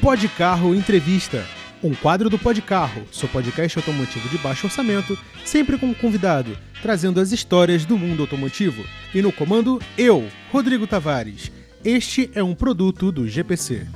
Pod Carro Entrevista. Um quadro do Pod Carro, seu podcast automotivo de baixo orçamento, sempre com um convidado, trazendo as histórias do mundo automotivo. E no comando, eu, Rodrigo Tavares. Este é um produto do GPC.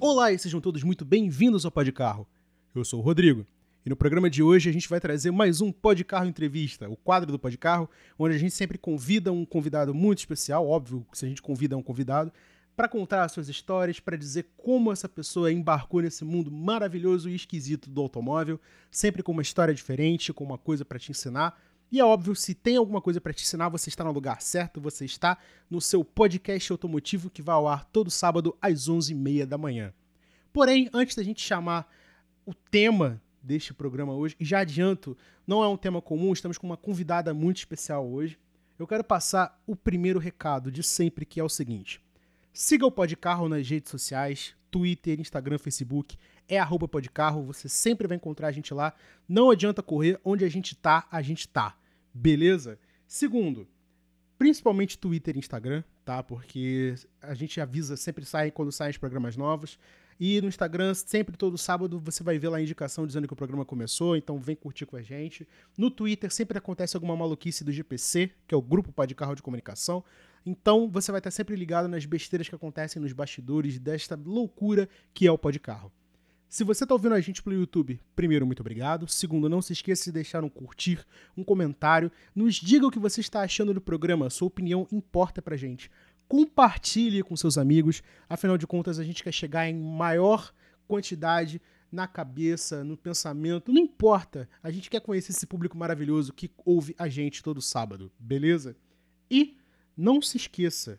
Olá e sejam todos muito bem-vindos ao Pod Carro. Eu sou o Rodrigo. E no programa de hoje a gente vai trazer mais um Pod Carro Entrevista, o quadro do Pod Carro, onde a gente sempre convida um convidado muito especial, óbvio, se a gente convida um convidado, para contar as suas histórias, para dizer como essa pessoa embarcou nesse mundo maravilhoso e esquisito do automóvel, sempre com uma história diferente, com uma coisa para te ensinar. E é óbvio, se tem alguma coisa para te ensinar, você está no lugar certo, você está no seu podcast automotivo que vai ao ar todo sábado às 11h30 da manhã. Porém, antes da gente chamar o tema deste programa hoje. E já adianto, não é um tema comum, estamos com uma convidada muito especial hoje. Eu quero passar o primeiro recado de sempre, que é o seguinte. Siga o Podcarro nas redes sociais, Twitter, Instagram, Facebook, é arroba Podcarro, você sempre vai encontrar a gente lá. Não adianta correr, onde a gente tá, a gente tá. Beleza? Segundo, principalmente Twitter e Instagram, tá? Porque a gente avisa, sempre sai quando saem os programas novos. E no Instagram, sempre todo sábado, você vai ver lá a indicação dizendo que o programa começou, então vem curtir com a gente. No Twitter sempre acontece alguma maluquice do GPC, que é o Grupo Pá de Carro de Comunicação. Então você vai estar sempre ligado nas besteiras que acontecem nos bastidores desta loucura que é o Pó de Carro. Se você está ouvindo a gente pelo YouTube, primeiro, muito obrigado. Segundo, não se esqueça de deixar um curtir, um comentário. Nos diga o que você está achando do programa, sua opinião importa pra gente compartilhe com seus amigos. Afinal de contas, a gente quer chegar em maior quantidade na cabeça, no pensamento, não importa. A gente quer conhecer esse público maravilhoso que ouve a gente todo sábado, beleza? E não se esqueça.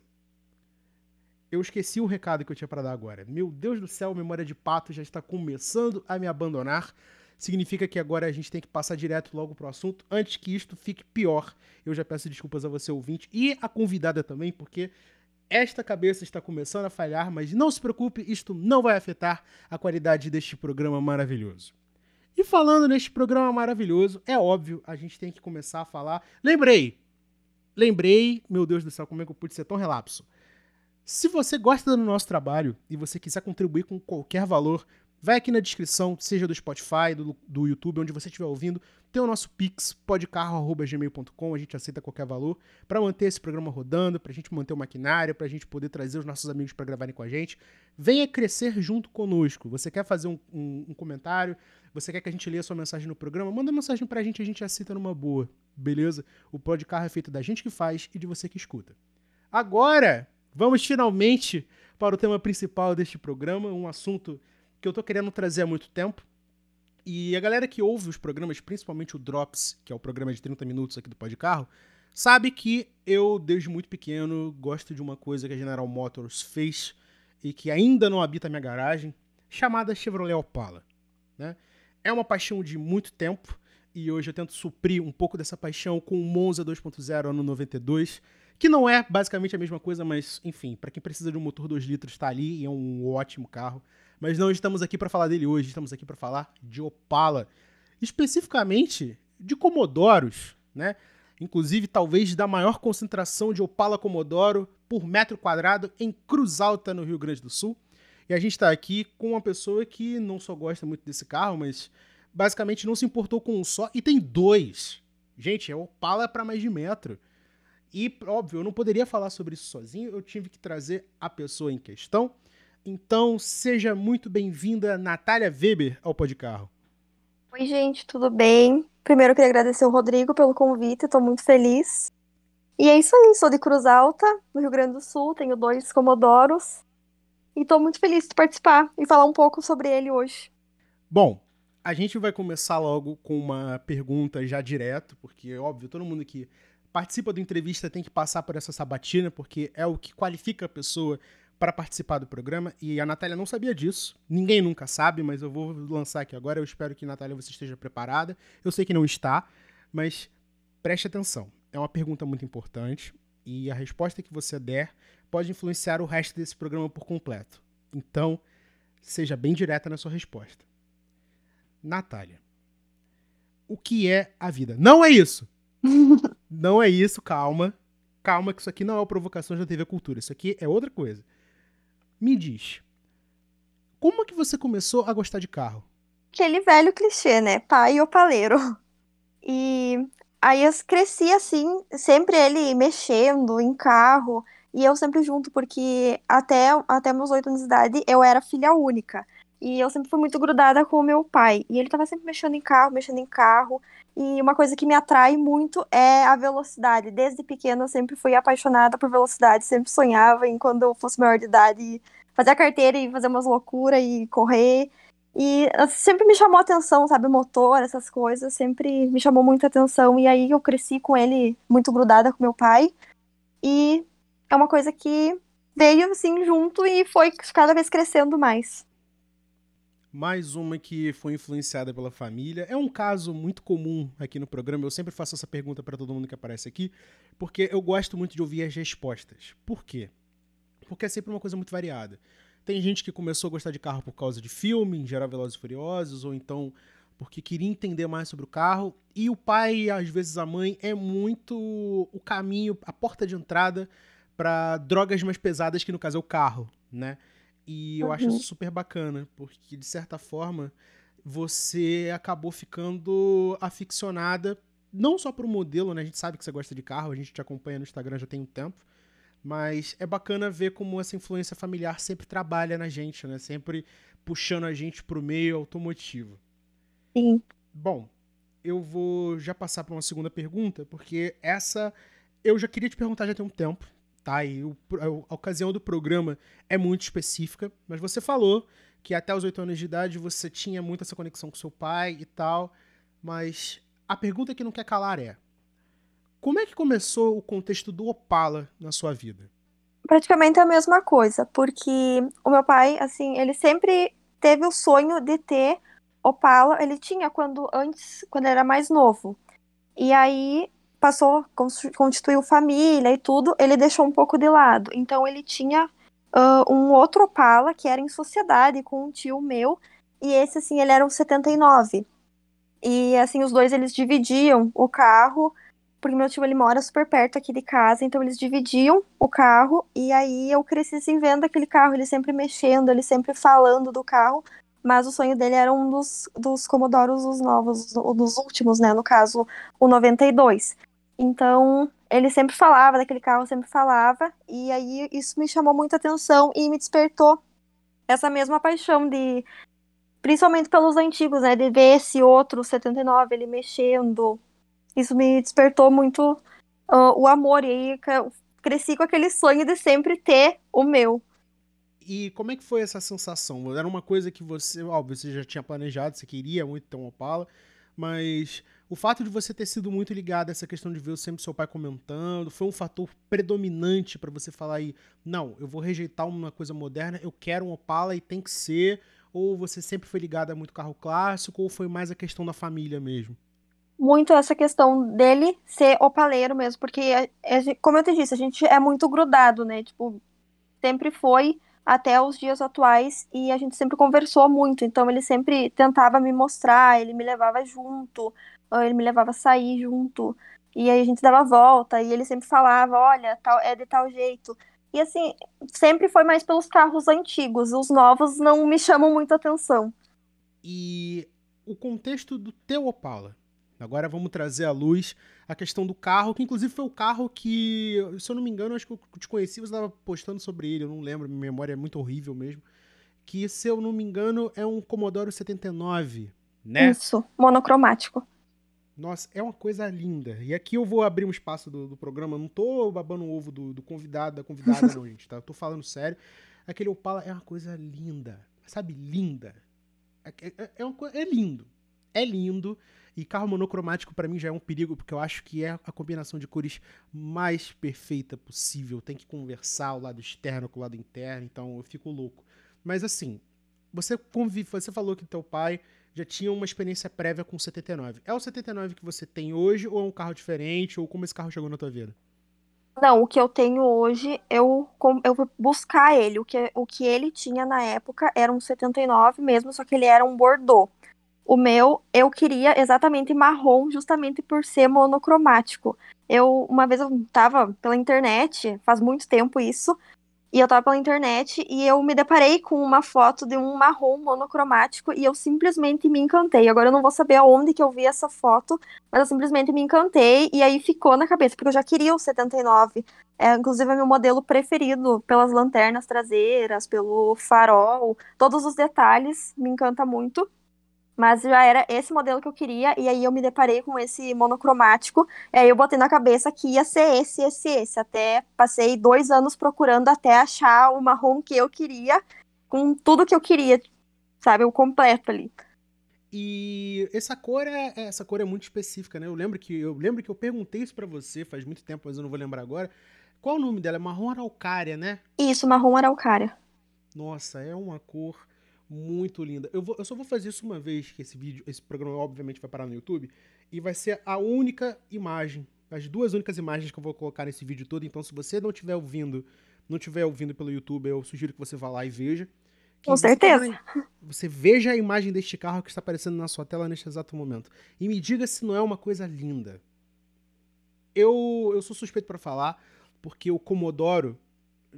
Eu esqueci o recado que eu tinha para dar agora. Meu Deus do céu, memória de pato já está começando a me abandonar. Significa que agora a gente tem que passar direto logo pro assunto, antes que isto fique pior. Eu já peço desculpas a você ouvinte e a convidada também, porque esta cabeça está começando a falhar, mas não se preocupe, isto não vai afetar a qualidade deste programa maravilhoso. E falando neste programa maravilhoso, é óbvio, a gente tem que começar a falar. Lembrei! Lembrei, meu Deus do céu, como é que eu pude ser tão relapso? Se você gosta do nosso trabalho e você quiser contribuir com qualquer valor, Vai aqui na descrição, seja do Spotify, do, do YouTube, onde você estiver ouvindo, tem o nosso Pix, podcarro.gmail.com, a gente aceita qualquer valor, para manter esse programa rodando, para a gente manter o maquinário, para a gente poder trazer os nossos amigos para gravarem com a gente. Venha crescer junto conosco. Você quer fazer um, um, um comentário? Você quer que a gente leia sua mensagem no programa? Manda mensagem para a gente, a gente aceita numa boa, beleza? O Podcarro é feito da gente que faz e de você que escuta. Agora, vamos finalmente para o tema principal deste programa, um assunto que eu tô querendo trazer há muito tempo. E a galera que ouve os programas, principalmente o Drops, que é o programa de 30 minutos aqui do Pode Carro, sabe que eu, desde muito pequeno, gosto de uma coisa que a General Motors fez e que ainda não habita minha garagem, chamada Chevrolet Opala. Né? É uma paixão de muito tempo e hoje eu tento suprir um pouco dessa paixão com o Monza 2.0 ano 92, que não é basicamente a mesma coisa, mas enfim, para quem precisa de um motor 2 litros está ali e é um ótimo carro. Mas não estamos aqui para falar dele hoje, estamos aqui para falar de Opala, especificamente de Comodoros, né? Inclusive, talvez da maior concentração de Opala Comodoro por metro quadrado em Cruz Alta, no Rio Grande do Sul. E a gente está aqui com uma pessoa que não só gosta muito desse carro, mas basicamente não se importou com um só e tem dois. Gente, é Opala para mais de metro. E, óbvio, eu não poderia falar sobre isso sozinho, eu tive que trazer a pessoa em questão. Então, seja muito bem-vinda, Natália Weber, ao Podcarro. Oi, gente, tudo bem? Primeiro, eu queria agradecer o Rodrigo pelo convite, estou muito feliz. E é isso aí, sou de Cruz Alta, no Rio Grande do Sul, tenho dois Comodoros. E estou muito feliz de participar e falar um pouco sobre ele hoje. Bom, a gente vai começar logo com uma pergunta já direto, porque, óbvio, todo mundo que participa da entrevista tem que passar por essa sabatina, porque é o que qualifica a pessoa para participar do programa e a Natália não sabia disso. Ninguém nunca sabe, mas eu vou lançar aqui agora. Eu espero que, Natália, você esteja preparada. Eu sei que não está, mas preste atenção. É uma pergunta muito importante e a resposta que você der pode influenciar o resto desse programa por completo. Então, seja bem direta na sua resposta. Natália, o que é a vida? Não é isso! não é isso, calma. calma que isso aqui não é uma provocação da TV Cultura, isso aqui é outra coisa. Me diz, como que você começou a gostar de carro? Aquele velho clichê, né? Pai opaleiro. E aí eu cresci assim, sempre ele mexendo em carro, e eu sempre junto, porque até, até meus oito anos de idade eu era filha única. E eu sempre fui muito grudada com o meu pai. E ele tava sempre mexendo em carro, mexendo em carro. E uma coisa que me atrai muito é a velocidade. Desde pequena eu sempre fui apaixonada por velocidade, sempre sonhava em quando eu fosse maior de idade fazer a carteira e fazer umas loucuras e correr. E sempre me chamou atenção, sabe, motor, essas coisas, sempre me chamou muita atenção. E aí eu cresci com ele muito grudada com meu pai. E é uma coisa que veio assim junto e foi cada vez crescendo mais. Mais uma que foi influenciada pela família. É um caso muito comum aqui no programa. Eu sempre faço essa pergunta para todo mundo que aparece aqui, porque eu gosto muito de ouvir as respostas. Por quê? Porque é sempre uma coisa muito variada. Tem gente que começou a gostar de carro por causa de filme, em geral Velozes e Furiosos, ou então porque queria entender mais sobre o carro. E o pai, às vezes a mãe, é muito o caminho, a porta de entrada para drogas mais pesadas, que no caso é o carro, né? E eu uhum. acho isso super bacana, porque de certa forma você acabou ficando aficionada, não só pro modelo, né? A gente sabe que você gosta de carro, a gente te acompanha no Instagram já tem um tempo. Mas é bacana ver como essa influência familiar sempre trabalha na gente, né? Sempre puxando a gente pro meio automotivo. Sim. Bom, eu vou já passar para uma segunda pergunta, porque essa eu já queria te perguntar já tem um tempo, tá? E o, a ocasião do programa é muito específica, mas você falou que até os oito anos de idade você tinha muito essa conexão com seu pai e tal, mas a pergunta que não quer calar é: como é que começou o contexto do Opala na sua vida? Praticamente a mesma coisa, porque o meu pai, assim, ele sempre teve o sonho de ter Opala, ele tinha quando antes, quando era mais novo. E aí passou, constituiu família e tudo, ele deixou um pouco de lado. Então ele tinha uh, um outro Opala que era em sociedade com um tio meu, e esse assim, ele era um 79. E assim, os dois eles dividiam o carro porque meu tio ele mora super perto aqui de casa, então eles dividiam o carro e aí eu cresci assim vendo aquele carro, ele sempre mexendo, ele sempre falando do carro, mas o sonho dele era um dos, dos Commodoros os novos, dos últimos, né, no caso, o 92. Então, ele sempre falava daquele carro, sempre falava, e aí isso me chamou muita atenção e me despertou essa mesma paixão de principalmente pelos antigos, né, de ver esse outro 79 ele mexendo, isso me despertou muito uh, o amor. E aí cresci com aquele sonho de sempre ter o meu. E como é que foi essa sensação? Era uma coisa que você, óbvio, você já tinha planejado, você queria muito ter um Opala, mas o fato de você ter sido muito ligado a essa questão de ver sempre seu pai comentando, foi um fator predominante para você falar aí, não, eu vou rejeitar uma coisa moderna, eu quero um Opala e tem que ser, ou você sempre foi ligado a muito carro clássico, ou foi mais a questão da família mesmo? muito essa questão dele ser opaleiro mesmo, porque, é, é, como eu te disse, a gente é muito grudado, né? Tipo, sempre foi até os dias atuais e a gente sempre conversou muito, então ele sempre tentava me mostrar, ele me levava junto, ele me levava a sair junto, e aí a gente dava volta, e ele sempre falava, olha, tal, é de tal jeito. E assim, sempre foi mais pelos carros antigos, os novos não me chamam muito atenção. E o contexto do teu Opala, Agora vamos trazer à luz a questão do carro, que inclusive foi o carro que, se eu não me engano, acho que eu te conheci, você estava postando sobre ele, eu não lembro, minha memória é muito horrível mesmo. Que, se eu não me engano, é um Commodore 79, né? Isso, monocromático. Nossa, é uma coisa linda. E aqui eu vou abrir um espaço do, do programa, não tô babando o ovo do, do convidado, da convidada, não, gente, tá? Eu tô falando sério. Aquele Opala é uma coisa linda, sabe? Linda. É, é, é, uma, é lindo. É lindo. E carro monocromático para mim já é um perigo, porque eu acho que é a combinação de cores mais perfeita possível. Tem que conversar o lado externo com o lado interno, então eu fico louco. Mas assim, você convive, você falou que teu pai já tinha uma experiência prévia com o 79. É o 79 que você tem hoje ou é um carro diferente ou como esse carro chegou na tua vida? Não, o que eu tenho hoje, eu, eu vou buscar ele. O que, o que ele tinha na época era um 79 mesmo, só que ele era um Bordeaux. O meu, eu queria exatamente marrom, justamente por ser monocromático. Eu, uma vez eu tava pela internet, faz muito tempo isso, e eu tava pela internet e eu me deparei com uma foto de um marrom monocromático e eu simplesmente me encantei. Agora eu não vou saber aonde que eu vi essa foto, mas eu simplesmente me encantei e aí ficou na cabeça, porque eu já queria o 79. É, inclusive é meu modelo preferido pelas lanternas traseiras, pelo farol, todos os detalhes, me encanta muito. Mas já era esse modelo que eu queria, e aí eu me deparei com esse monocromático, e aí eu botei na cabeça que ia ser esse, esse, esse. Até passei dois anos procurando até achar o marrom que eu queria, com tudo que eu queria, sabe? O completo ali. E essa cor é, essa cor é muito específica, né? Eu lembro que eu lembro que eu perguntei isso para você faz muito tempo, mas eu não vou lembrar agora. Qual o nome dela? É marrom araucária, né? Isso, marrom araucária. Nossa, é uma cor muito linda. Eu, vou, eu só vou fazer isso uma vez, que esse vídeo, esse programa obviamente vai parar no YouTube, e vai ser a única imagem, as duas únicas imagens que eu vou colocar nesse vídeo todo. Então, se você não estiver ouvindo, não estiver ouvindo pelo YouTube, eu sugiro que você vá lá e veja. Com certeza. Você, você veja a imagem deste carro que está aparecendo na sua tela neste exato momento. E me diga se não é uma coisa linda. Eu, eu sou suspeito para falar, porque o Commodoro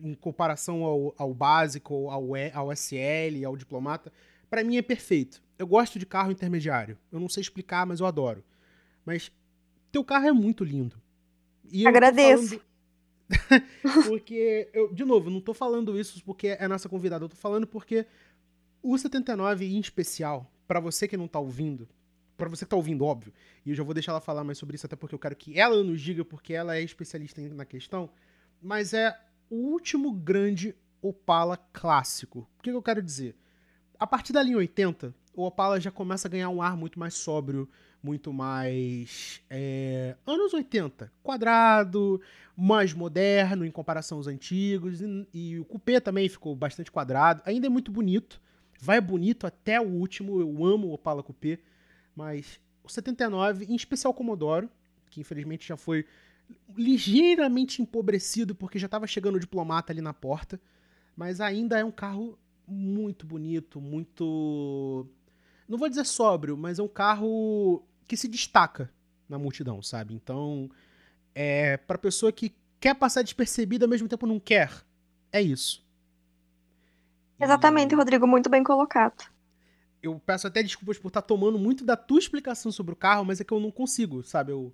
em comparação ao, ao básico, ao, ao SL, ao diplomata, para mim é perfeito. Eu gosto de carro intermediário. Eu não sei explicar, mas eu adoro. Mas teu carro é muito lindo. E Agradeço. porque, eu, de novo, não tô falando isso porque é nossa convidada. Eu tô falando porque o 79 em especial, para você que não tá ouvindo, para você que tá ouvindo, óbvio, e eu já vou deixar ela falar mais sobre isso, até porque eu quero que ela nos diga, porque ela é especialista na questão, mas é o último grande Opala clássico. O que, que eu quero dizer? A partir da linha 80, o Opala já começa a ganhar um ar muito mais sóbrio, muito mais. É, anos 80. Quadrado, mais moderno em comparação aos antigos. E, e, o Coupé também ficou bastante quadrado. Ainda é muito bonito. Vai bonito até o último. Eu amo o Opala Coupé. Mas o 79, em especial o Commodoro, que infelizmente já foi ligeiramente empobrecido porque já estava chegando o diplomata ali na porta, mas ainda é um carro muito bonito, muito não vou dizer sóbrio, mas é um carro que se destaca na multidão, sabe? Então, é para pessoa que quer passar despercebida ao mesmo tempo não quer. É isso. Exatamente, e... Rodrigo, muito bem colocado. Eu peço até desculpas por estar tá tomando muito da tua explicação sobre o carro, mas é que eu não consigo, sabe? Eu, eu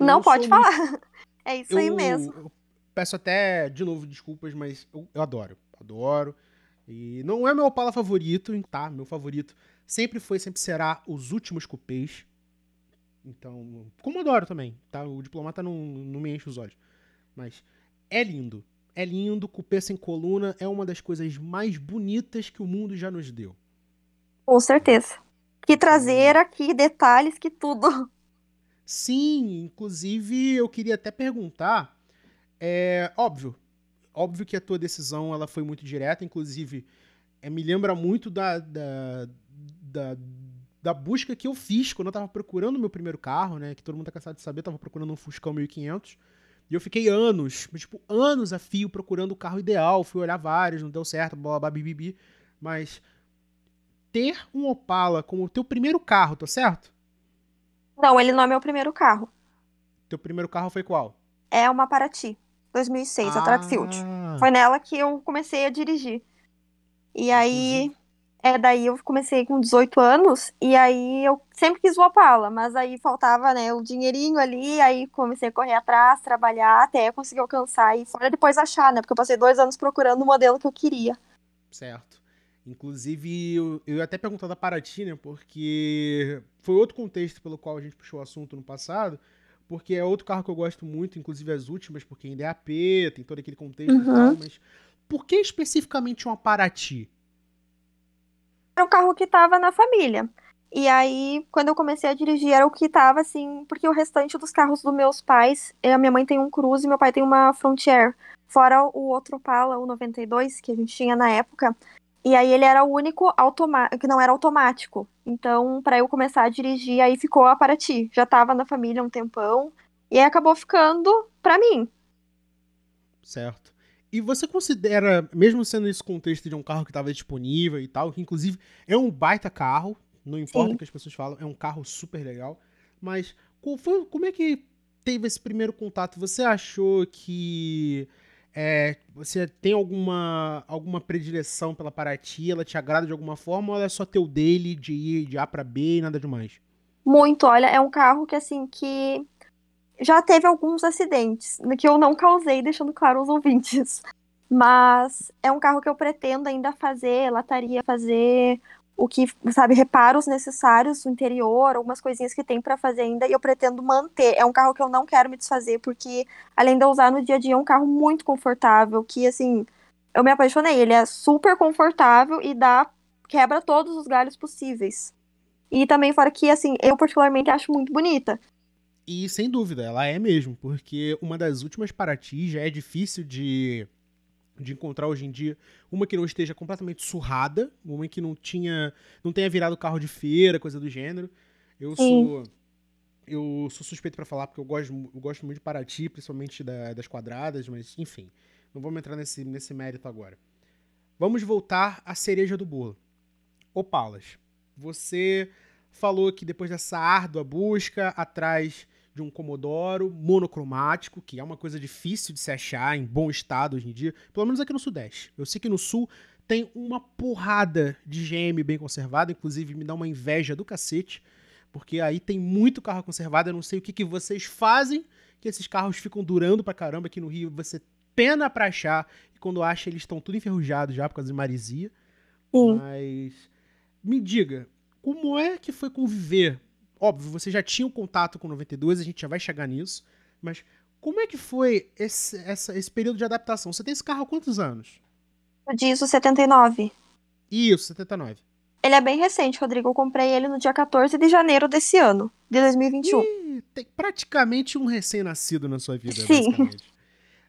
não, pode falar. É isso eu, aí mesmo. Eu peço até, de novo, desculpas, mas eu, eu adoro. Adoro. E não é meu Opala favorito, tá? Meu favorito sempre foi, sempre será os últimos cupês. Então, como adoro também, tá? O diplomata não, não me enche os olhos. Mas é lindo. É lindo, cupê sem coluna é uma das coisas mais bonitas que o mundo já nos deu. Com certeza. Que traseira, que detalhes, que tudo. Sim, inclusive eu queria até perguntar, é óbvio, óbvio que a tua decisão ela foi muito direta, inclusive é, me lembra muito da, da, da, da, busca que eu fiz quando eu tava procurando o meu primeiro carro, né, que todo mundo tá cansado de saber, eu tava procurando um Fuscão 1500, e eu fiquei anos, tipo, anos a fio procurando o carro ideal, fui olhar vários, não deu certo, blá, blá, bibibi, mas ter um Opala como o teu primeiro carro, tá certo? Não, ele não é meu primeiro carro. Teu primeiro carro foi qual? É uma Paraty, 2006, ah. a Trackfield. Foi nela que eu comecei a dirigir. E aí, é, daí eu comecei com 18 anos, e aí eu sempre quis o Opala, mas aí faltava, né, o dinheirinho ali, aí comecei a correr atrás, trabalhar, até conseguir alcançar, e fora depois achar, né, porque eu passei dois anos procurando o modelo que eu queria. Certo. Inclusive, eu, eu ia até perguntar da Paraty, né? Porque foi outro contexto pelo qual a gente puxou o assunto no passado. Porque é outro carro que eu gosto muito, inclusive as últimas, porque ainda é AP, tem todo aquele contexto uhum. e tal. Mas por que especificamente uma Paraty? Era um carro que tava na família. E aí, quando eu comecei a dirigir, era o que tava assim, porque o restante dos carros dos meus pais, a minha mãe tem um Cruze e meu pai tem uma Frontier. Fora o outro Opala, o 92, que a gente tinha na época, e aí ele era o único que não era automático. Então, para eu começar a dirigir, aí ficou a Paraty. Já tava na família um tempão e aí acabou ficando para mim. Certo. E você considera, mesmo sendo esse contexto de um carro que estava disponível e tal, que inclusive é um baita carro, não importa Sim. o que as pessoas falam, é um carro super legal, mas foi, como é que teve esse primeiro contato, você achou que é, você tem alguma, alguma predileção pela Paraty? Ela te agrada de alguma forma ou ela é só teu dele de ir de A para B e nada demais? Muito, olha, é um carro que assim que já teve alguns acidentes, que eu não causei, deixando claro aos ouvintes. Mas é um carro que eu pretendo ainda fazer, lataria, fazer o que, sabe, reparos necessários no interior, algumas coisinhas que tem para fazer ainda e eu pretendo manter. É um carro que eu não quero me desfazer porque além de eu usar no dia a dia é um carro muito confortável, que assim, eu me apaixonei, ele é super confortável e dá quebra todos os galhos possíveis. E também fora que assim, eu particularmente acho muito bonita. E sem dúvida, ela é mesmo, porque uma das últimas Paraty já é difícil de de encontrar hoje em dia uma que não esteja completamente surrada, uma que não tinha, não tenha virado carro de feira, coisa do gênero. Eu Sim. sou eu sou suspeito para falar porque eu gosto, eu gosto muito de Paraty, principalmente da, das quadradas, mas enfim, não vamos entrar nesse, nesse mérito agora. Vamos voltar à cereja do bolo. Opalas, você falou que depois dessa árdua busca atrás de um Commodoro monocromático, que é uma coisa difícil de se achar em bom estado hoje em dia, pelo menos aqui no Sudeste. Eu sei que no Sul tem uma porrada de GM bem conservado, inclusive me dá uma inveja do cacete, porque aí tem muito carro conservado, eu não sei o que, que vocês fazem, que esses carros ficam durando pra caramba aqui no Rio, você pena pra achar, e quando acha eles estão tudo enferrujados já por causa de marisia. Sim. Mas me diga, como é que foi conviver Óbvio, você já tinha um contato com 92, a gente já vai chegar nisso, mas como é que foi esse, essa, esse período de adaptação? Você tem esse carro há quantos anos? Eu disse 79. Isso, 79. Ele é bem recente, Rodrigo. Eu comprei ele no dia 14 de janeiro desse ano, de 2021. E tem praticamente um recém-nascido na sua vida, Sim.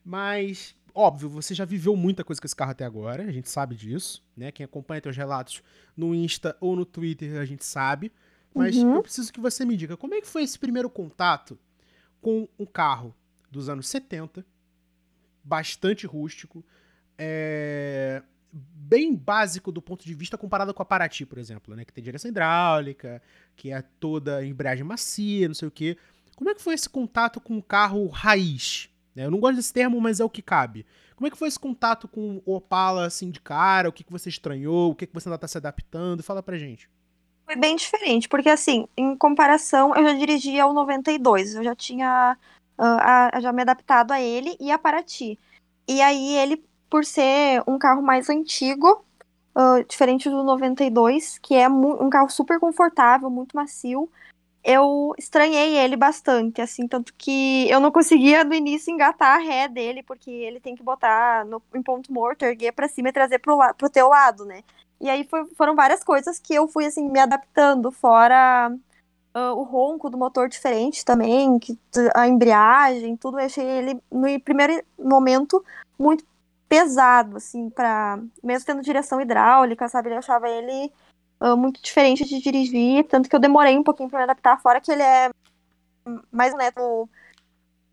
Mas, óbvio, você já viveu muita coisa com esse carro até agora, a gente sabe disso, né? Quem acompanha teus relatos no Insta ou no Twitter, a gente sabe. Mas uhum. eu preciso que você me diga como é que foi esse primeiro contato com um carro dos anos 70, bastante rústico, é, bem básico do ponto de vista comparado com a Paraty, por exemplo, né? Que tem direção hidráulica, que é toda embreagem macia, não sei o quê. Como é que foi esse contato com um carro raiz? Né? Eu não gosto desse termo, mas é o que cabe. Como é que foi esse contato com o Opala, assim, de cara? O que, que você estranhou? O que, que você ainda tá se adaptando? Fala pra gente. Foi bem diferente, porque assim, em comparação, eu já dirigia o 92, eu já tinha uh, já me adaptado a ele e a Paraty. E aí ele, por ser um carro mais antigo, uh, diferente do 92, que é um carro super confortável, muito macio, eu estranhei ele bastante, assim, tanto que eu não conseguia no início engatar a ré dele, porque ele tem que botar no, em ponto morto, erguer para cima e trazer pro, pro teu lado, né? E aí foi, foram várias coisas que eu fui, assim, me adaptando, fora uh, o ronco do motor diferente também, que, a embreagem, tudo. Eu achei ele, no primeiro momento, muito pesado, assim, para Mesmo tendo direção hidráulica, sabe? Eu achava ele uh, muito diferente de dirigir, tanto que eu demorei um pouquinho para me adaptar, fora que ele é mais neto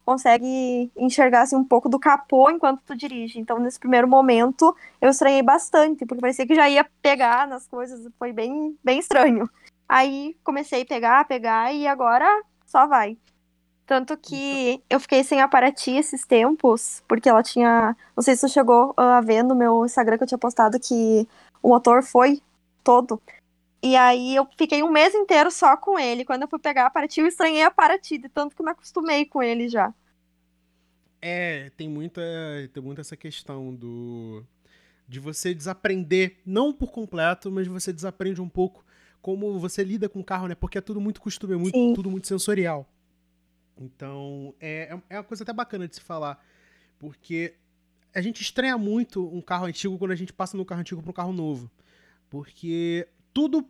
consegue enxergar assim, um pouco do capô enquanto tu dirige. Então, nesse primeiro momento, eu estranhei bastante, porque parecia que já ia pegar nas coisas, foi bem, bem estranho. Aí comecei a pegar, pegar e agora só vai. Tanto que eu fiquei sem a Paraty esses tempos, porque ela tinha. Não sei se você chegou a ver no meu Instagram que eu tinha postado que o motor foi todo. E aí eu fiquei um mês inteiro só com ele. Quando eu fui pegar a Paraty, eu estranhei a Paraty, de tanto que me acostumei com ele já. É, tem muita, tem muita essa questão do de você desaprender, não por completo, mas você desaprende um pouco como você lida com o carro, né? Porque é tudo muito costume, é muito, tudo muito sensorial. Então, é, é, é uma coisa até bacana de se falar, porque a gente estranha muito um carro antigo quando a gente passa no carro antigo para um carro novo. Porque tudo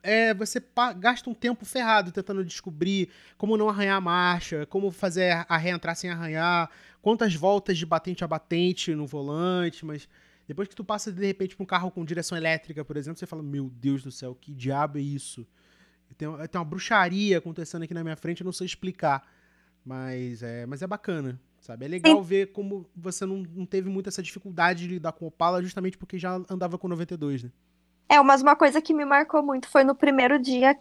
é, você gasta um tempo ferrado tentando descobrir como não arranhar a marcha, como fazer a ré entrar sem arranhar, quantas voltas de batente a batente no volante, mas depois que tu passa de repente para um carro com direção elétrica, por exemplo, você fala: Meu Deus do céu, que diabo é isso? Tem, tem uma bruxaria acontecendo aqui na minha frente, eu não sei explicar. Mas é, mas é bacana, sabe? É legal Sim. ver como você não, não teve muita essa dificuldade de lidar com o Opala, justamente porque já andava com 92, né? É, mas uma coisa que me marcou muito foi no primeiro dia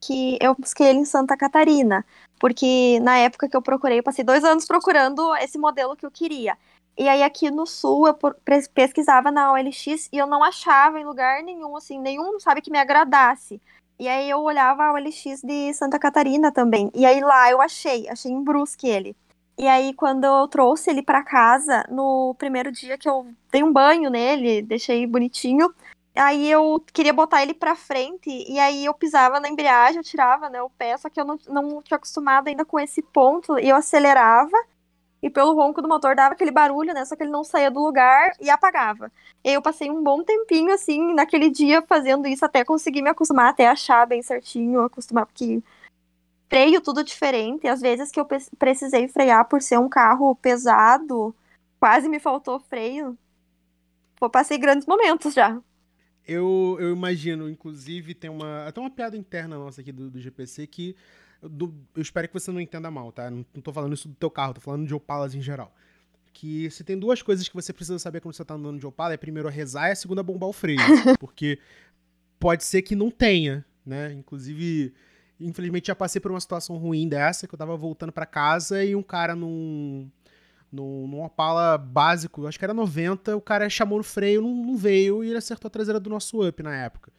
que eu busquei ele em Santa Catarina, porque na época que eu procurei, eu passei dois anos procurando esse modelo que eu queria. E aí aqui no sul eu pesquisava na OLX e eu não achava em lugar nenhum, assim, nenhum, sabe, que me agradasse. E aí eu olhava a OLX de Santa Catarina também. E aí lá eu achei, achei em Brusque ele. E aí quando eu trouxe ele para casa, no primeiro dia que eu dei um banho nele, deixei bonitinho, aí eu queria botar ele pra frente, e aí eu pisava na embreagem, eu tirava, né, o pé, só que eu não, não tinha acostumado ainda com esse ponto, e eu acelerava, e pelo ronco do motor dava aquele barulho, né? Só que ele não saía do lugar e apagava. E eu passei um bom tempinho, assim, naquele dia fazendo isso até conseguir me acostumar, até achar bem certinho, acostumar, porque freio tudo diferente. Às vezes que eu precisei frear por ser um carro pesado, quase me faltou freio. Pô, passei grandes momentos já. Eu, eu imagino, inclusive, tem uma. Até uma piada interna nossa aqui do, do GPC que do, eu espero que você não entenda mal, tá? Não, não tô falando isso do teu carro, tô falando de Opalas em geral. Que se tem duas coisas que você precisa saber quando você tá andando de Opala, é primeiro rezar e a segunda bombar o freio. porque pode ser que não tenha, né? Inclusive, infelizmente já passei por uma situação ruim dessa, que eu tava voltando para casa e um cara num, num, num Opala básico, acho que era 90, o cara chamou no freio, não, não veio e ele acertou a traseira do nosso Up na época.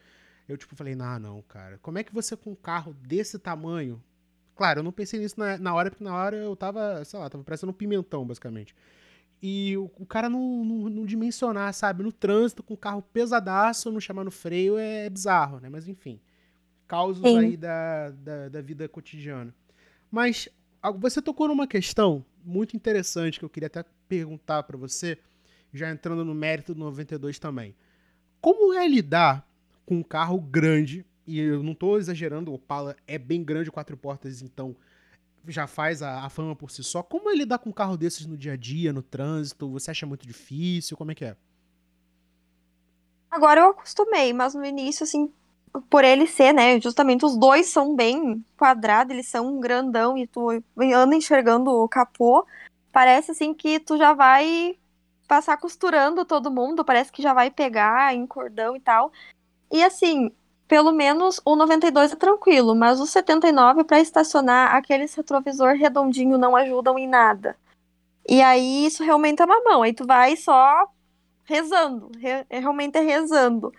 Eu, tipo, falei, não, não, cara, como é que você com um carro desse tamanho Claro, eu não pensei nisso na, na hora, porque na hora eu tava, sei lá, tava parecendo um pimentão, basicamente. E o, o cara não, não, não, dimensionar, sabe? No trânsito, com um carro pesadaço, não chamar no freio, é, bizarro, né? Mas enfim, causos Sim. aí da, da, da vida cotidiana. Mas você tocou numa questão muito interessante que eu queria até perguntar para você, já entrando no mérito do 92 também. Como é lidar com um carro grande e eu não estou exagerando, o Opala é bem grande, quatro portas, então já faz a, a, fama por si só. Como é lidar com um carro desses no dia a dia, no trânsito? Você acha muito difícil? Como é que é? Agora eu acostumei, mas no início, assim, por ele ser, né, justamente os dois são bem quadrados, eles são um grandão e tu anda enxergando o capô, parece assim que tu já vai passar costurando todo mundo, parece que já vai pegar em cordão e tal. E assim, pelo menos o 92 é tranquilo, mas o 79 para estacionar aqueles retrovisor redondinho não ajudam em nada. E aí isso realmente é uma mão, aí tu vai só rezando, re realmente é rezando.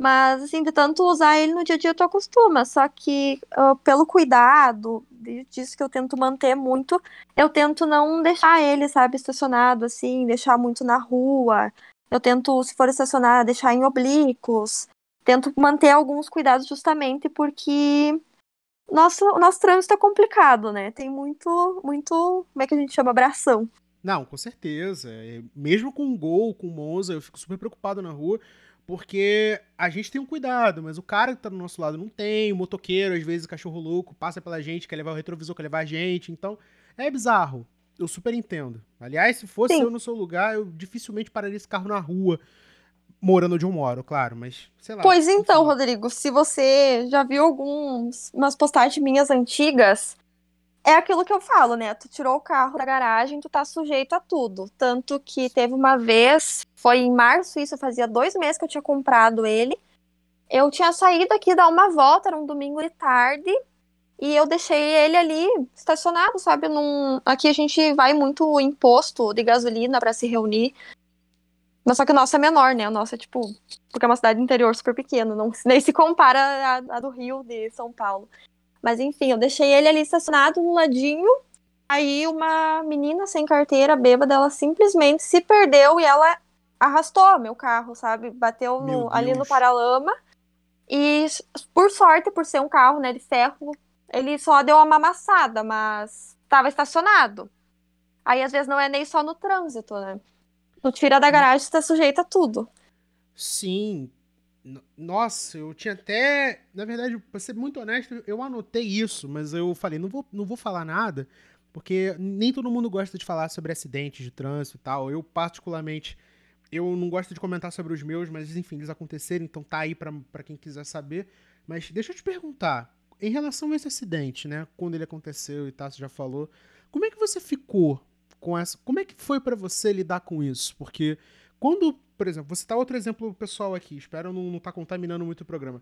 Mas, assim, de tanto usar ele no dia a dia, tu acostuma. Só que, uh, pelo cuidado, disso que eu tento manter muito, eu tento não deixar ele, sabe, estacionado, assim, deixar muito na rua. Eu tento, se for estacionar, deixar em oblíquos tento manter alguns cuidados justamente porque nosso, nosso trânsito é complicado, né? Tem muito, muito, como é que a gente chama, abração. Não, com certeza. É, mesmo com Gol, com Monza, eu fico super preocupado na rua, porque a gente tem um cuidado, mas o cara que tá do nosso lado não tem, o motoqueiro, às vezes, cachorro louco, passa pela gente, quer levar o retrovisor, quer levar a gente, então é bizarro. Eu super entendo. Aliás, se fosse Sim. eu no seu lugar, eu dificilmente pararia esse carro na rua morando onde eu moro, claro, mas sei lá. Pois então, Rodrigo, se você já viu algumas postagens minhas antigas, é aquilo que eu falo, né? Tu tirou o carro da garagem, tu tá sujeito a tudo. Tanto que teve uma vez, foi em março, isso fazia dois meses que eu tinha comprado ele. Eu tinha saído aqui dar uma volta, era um domingo de tarde, e eu deixei ele ali estacionado, sabe? Num... Aqui a gente vai muito imposto de gasolina para se reunir. Mas só que o nosso é menor, né? O nosso é tipo. Porque é uma cidade interior super pequena. Não, nem se compara a do Rio de São Paulo. Mas enfim, eu deixei ele ali estacionado no ladinho. Aí uma menina sem carteira, bêbada, ela simplesmente se perdeu e ela arrastou meu carro, sabe? Bateu no, ali no paralama. E por sorte, por ser um carro né, de ferro, ele só deu uma amassada, mas estava estacionado. Aí às vezes não é nem só no trânsito, né? Tu tira da garagem, você tá sujeito a tudo. Sim. Nossa, eu tinha até. Na verdade, pra ser muito honesto, eu anotei isso, mas eu falei, não vou, não vou falar nada, porque nem todo mundo gosta de falar sobre acidentes de trânsito e tal. Eu, particularmente, eu não gosto de comentar sobre os meus, mas enfim, eles aconteceram, então tá aí para quem quiser saber. Mas deixa eu te perguntar, em relação a esse acidente, né? Quando ele aconteceu e tal, você já falou. Como é que você ficou com essa. Como é que foi para você lidar com isso? Porque quando, por exemplo, você tá outro exemplo pessoal aqui, espero não estar tá contaminando muito o programa.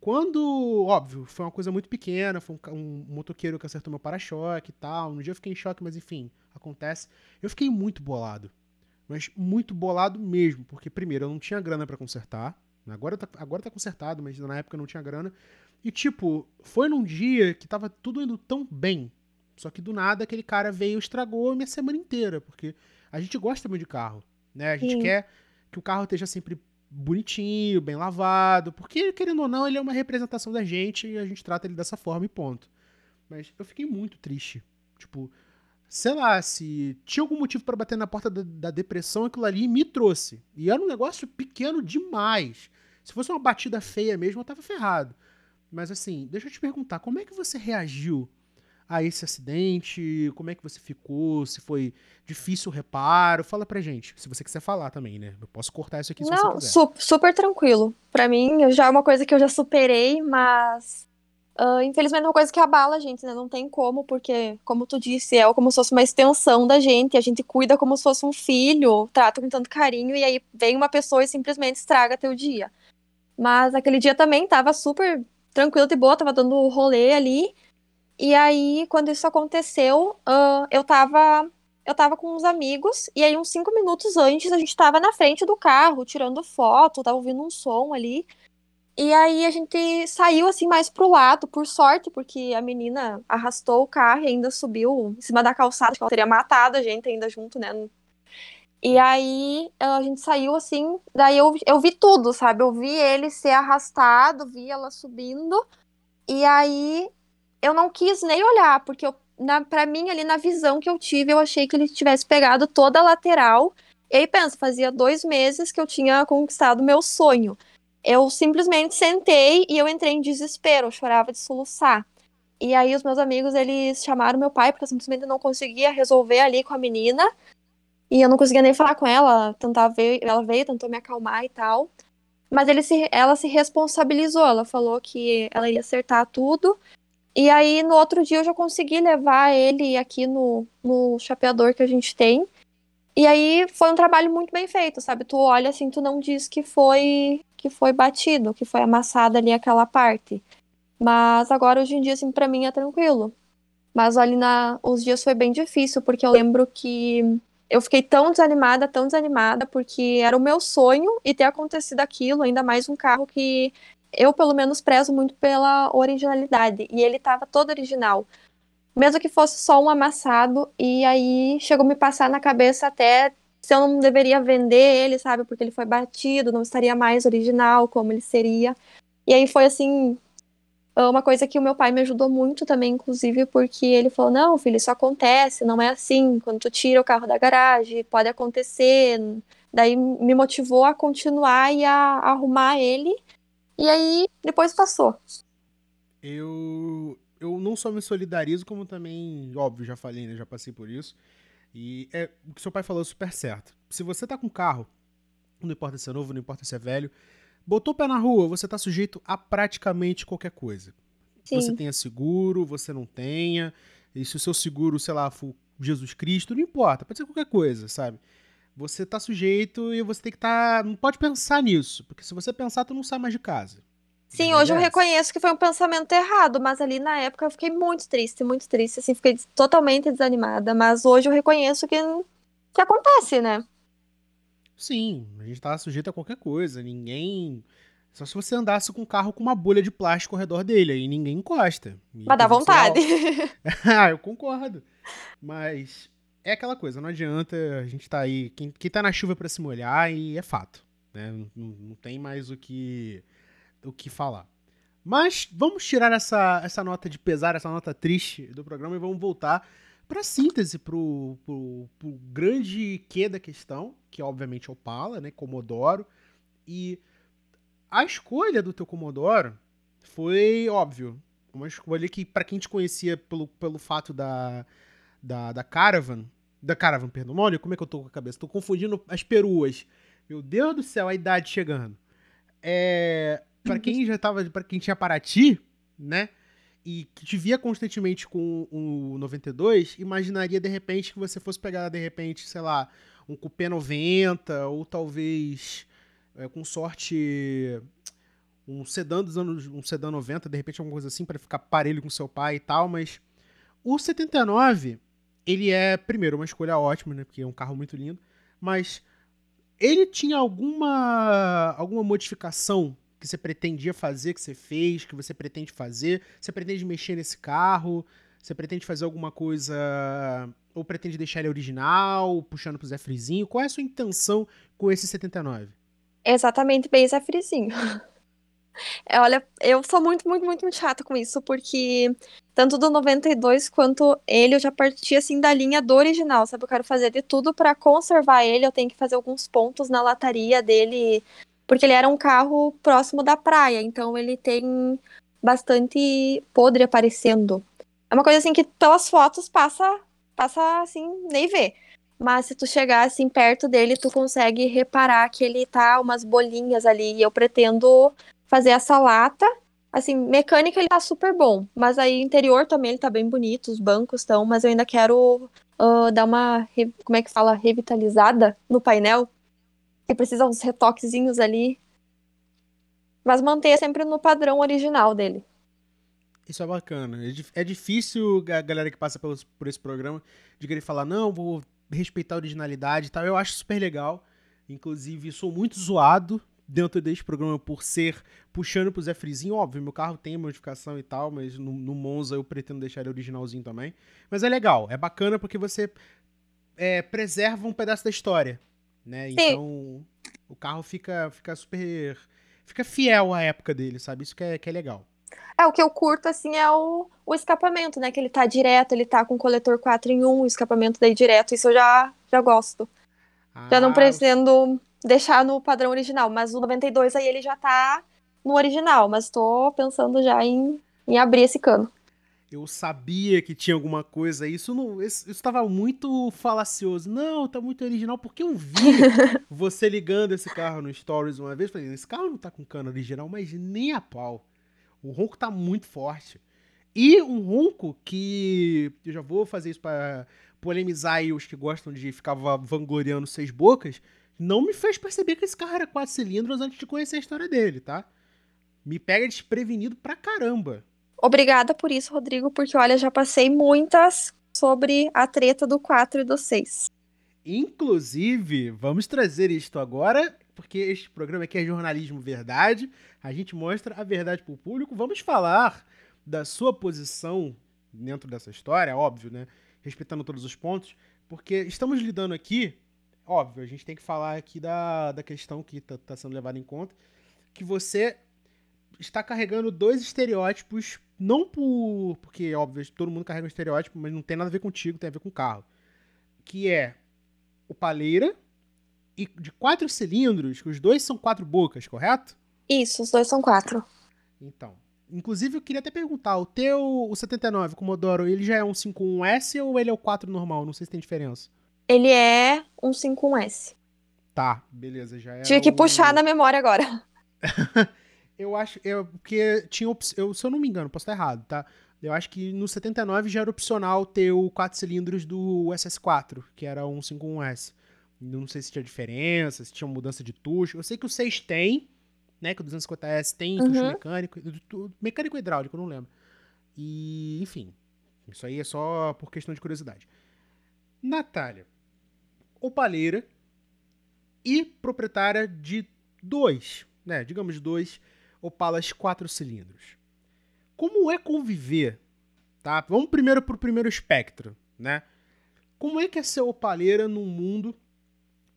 Quando, óbvio, foi uma coisa muito pequena, foi um, um motoqueiro que acertou meu para-choque e tal. No dia eu fiquei em choque, mas enfim, acontece. Eu fiquei muito bolado. Mas muito bolado mesmo, porque primeiro eu não tinha grana para consertar. Agora tá, agora tá consertado, mas na época eu não tinha grana. E tipo, foi num dia que tava tudo indo tão bem. Só que do nada aquele cara veio e estragou a minha semana inteira, porque a gente gosta muito de carro, né? A gente Sim. quer que o carro esteja sempre bonitinho, bem lavado, porque, querendo ou não, ele é uma representação da gente e a gente trata ele dessa forma e ponto. Mas eu fiquei muito triste. Tipo, sei lá, se tinha algum motivo para bater na porta da, da, depressão, aquilo ali me trouxe. E era um negócio pequeno demais. Se fosse uma batida feia mesmo, eu tava ferrado. Mas assim, deixa eu te perguntar, como é que você reagiu a esse acidente? Como é que você ficou? Se foi difícil o reparo? Fala pra gente, se você quiser falar também, né? Eu posso cortar isso aqui se Não, você quiser. Su super tranquilo. Pra mim, já é uma coisa que eu já superei, mas Uh, infelizmente é uma coisa que abala a gente, né? Não tem como, porque, como tu disse, é como se fosse uma extensão da gente, a gente cuida como se fosse um filho, trata com tanto carinho, e aí vem uma pessoa e simplesmente estraga teu dia. Mas aquele dia também tava super tranquilo, de boa, tava dando rolê ali, e aí, quando isso aconteceu, uh, eu tava. Eu tava com uns amigos, e aí, uns cinco minutos antes, a gente tava na frente do carro, tirando foto, tava ouvindo um som ali. E aí a gente saiu assim mais pro lado, por sorte, porque a menina arrastou o carro e ainda subiu em cima da calçada, que ela teria matado a gente ainda junto, né? E aí a gente saiu assim, daí eu, eu vi tudo, sabe? Eu vi ele ser arrastado, vi ela subindo, e aí eu não quis nem olhar, porque eu, na, pra mim, ali na visão que eu tive, eu achei que ele tivesse pegado toda a lateral. E aí, pensa, fazia dois meses que eu tinha conquistado meu sonho. Eu simplesmente sentei e eu entrei em desespero, eu chorava de soluçar. E aí os meus amigos, eles chamaram meu pai, porque eu simplesmente não conseguia resolver ali com a menina. E eu não conseguia nem falar com ela, tentar ver, ela veio, tentou me acalmar e tal. Mas ele se, ela se responsabilizou, ela falou que ela ia acertar tudo e aí, no outro dia, eu já consegui levar ele aqui no, no chapeador que a gente tem. E aí foi um trabalho muito bem feito, sabe? Tu olha assim, tu não diz que foi que foi batido, que foi amassada ali aquela parte. Mas agora hoje em dia assim para mim é tranquilo. Mas ali na os dias foi bem difícil, porque eu lembro que eu fiquei tão desanimada, tão desanimada, porque era o meu sonho e ter acontecido aquilo, ainda mais um carro que eu, pelo menos, prezo muito pela originalidade. E ele tava todo original. Mesmo que fosse só um amassado. E aí chegou a me passar na cabeça até se eu não deveria vender ele, sabe? Porque ele foi batido, não estaria mais original como ele seria. E aí foi assim. Uma coisa que o meu pai me ajudou muito também, inclusive, porque ele falou: Não, filho, isso acontece, não é assim. Quando tu tira o carro da garagem, pode acontecer. Daí me motivou a continuar e a arrumar ele e aí, depois passou. Eu, eu não só me solidarizo, como também, óbvio, já falei, né? Já passei por isso. E é, o que seu pai falou é super certo. Se você tá com carro, não importa se é novo, não importa se é velho, botou o pé na rua, você tá sujeito a praticamente qualquer coisa. Sim. Você tenha seguro, você não tenha. E se o seu seguro, sei lá, for Jesus Cristo, não importa, pode ser qualquer coisa, sabe? Você tá sujeito e você tem que estar. Tá, não pode pensar nisso, porque se você pensar, tu não sai mais de casa. Sim, hoje eu reconheço que foi um pensamento errado, mas ali na época eu fiquei muito triste, muito triste, assim, fiquei totalmente desanimada. Mas hoje eu reconheço que, que acontece, né? Sim, a gente tá sujeito a qualquer coisa, ninguém. Só se você andasse com um carro com uma bolha de plástico ao redor dele, aí ninguém encosta. Mas dá vontade. ah, eu concordo. Mas é aquela coisa, não adianta, a gente tá aí, quem, quem tá na chuva para se molhar e é fato, né? Não, não, tem mais o que o que falar. Mas vamos tirar essa, essa nota de pesar, essa nota triste do programa e vamos voltar para síntese, pro, pro, pro grande que da questão, que obviamente é o Pala, né, Comodoro, e a escolha do teu Comodoro foi, óbvio, uma escolha que para quem te conhecia pelo, pelo fato da da, da Caravan. Da Caravan, perdão. Olha como é que eu tô com a cabeça. Tô confundindo as peruas. Meu Deus do céu, a idade chegando. É. Pra quem já tava. para quem tinha Paraty, né? E que te via constantemente com o 92, imaginaria de repente que você fosse pegar, de repente, sei lá, um Coupé 90, ou talvez, é, com sorte, um sedã dos anos, um sedã 90, de repente alguma coisa assim para ficar parelho com seu pai e tal, mas o 79, ele é primeiro uma escolha ótima, né, porque é um carro muito lindo, mas ele tinha alguma alguma modificação que você pretendia fazer, que você fez, que você pretende fazer? Você pretende mexer nesse carro? Você pretende fazer alguma coisa ou pretende deixar ele original, puxando pro Zé Frizinho? Qual é a sua intenção com esse 79? Exatamente bem Zé Frizinho. É, olha, eu sou muito, muito, muito, muito chata com isso, porque tanto do 92 quanto ele, eu já parti assim da linha do original, sabe? Eu quero fazer de tudo para conservar ele, eu tenho que fazer alguns pontos na lataria dele, porque ele era um carro próximo da praia, então ele tem bastante podre aparecendo. É uma coisa assim que pelas fotos passa, passa assim, nem vê. Mas se tu chegar assim perto dele, tu consegue reparar que ele tá umas bolinhas ali. E eu pretendo fazer essa lata. Assim, mecânica ele tá super bom, mas aí interior também ele tá bem bonito, os bancos estão, mas eu ainda quero uh, dar uma, como é que fala, revitalizada no painel, que precisa uns retoquezinhos ali, mas manter sempre no padrão original dele. Isso é bacana. É, é difícil a galera que passa por esse programa de querer falar, não, vou respeitar a originalidade e tal. Eu acho super legal. Inclusive, sou muito zoado dentro deste programa por ser puxando pro Zé Frizinho. Óbvio, meu carro tem modificação e tal, mas no, no Monza eu pretendo deixar ele originalzinho também. Mas é legal, é bacana porque você é, preserva um pedaço da história, né? Sim. Então o carro fica, fica super. fica fiel à época dele, sabe? Isso que é, que é legal. É, o que eu curto, assim, é o, o escapamento, né? Que ele tá direto, ele tá com coletor 4 em 1, o escapamento daí direto. Isso eu já, já gosto. Ah, já não pretendo deixar no padrão original, mas o 92 aí ele já tá no original, mas tô pensando já em, em abrir esse cano. Eu sabia que tinha alguma coisa, isso não, isso estava muito falacioso. Não, tá muito original, porque eu vi você ligando esse carro no Stories uma vez, falei, esse carro não tá com cano original, mas nem a pau. O ronco tá muito forte. E um ronco que eu já vou fazer isso para polemizar aí os que gostam de ficar vangloriando seis bocas, não me fez perceber que esse carro era quatro cilindros antes de conhecer a história dele, tá? Me pega desprevenido pra caramba. Obrigada por isso, Rodrigo, porque olha, já passei muitas sobre a treta do 4 e do 6. Inclusive, vamos trazer isto agora, porque este programa aqui é jornalismo verdade. A gente mostra a verdade pro público. Vamos falar da sua posição dentro dessa história, óbvio, né? Respeitando todos os pontos, porque estamos lidando aqui óbvio, a gente tem que falar aqui da, da questão que está tá sendo levada em conta, que você está carregando dois estereótipos, não por. Porque, óbvio, todo mundo carrega um estereótipo, mas não tem nada a ver contigo, tem a ver com o carro. Que é o paleira e de quatro cilindros, que os dois são quatro bocas, correto? Isso, os dois são quatro. Então. Inclusive, eu queria até perguntar, o teu, o 79 Commodore, ele já é um 51S ou ele é o 4 normal? Não sei se tem diferença. Ele é um 51S. Tá, beleza, já era. Tive que puxar na memória agora. eu acho, eu, porque tinha, eu, se eu não me engano, posso estar errado, tá? Eu acho que no 79 já era opcional ter o 4 cilindros do SS4, que era um 51S. Não sei se tinha diferença, se tinha mudança de tucho. Eu sei que o 6 tem, né? Que o 250S tem uhum. tucho mecânico, mecânico hidráulico, não lembro. E, enfim, isso aí é só por questão de curiosidade. Natália, opaleira e proprietária de dois, né, digamos dois Opalas quatro cilindros. Como é conviver, tá? Vamos primeiro pro primeiro espectro, né? Como é que é ser opaleira num mundo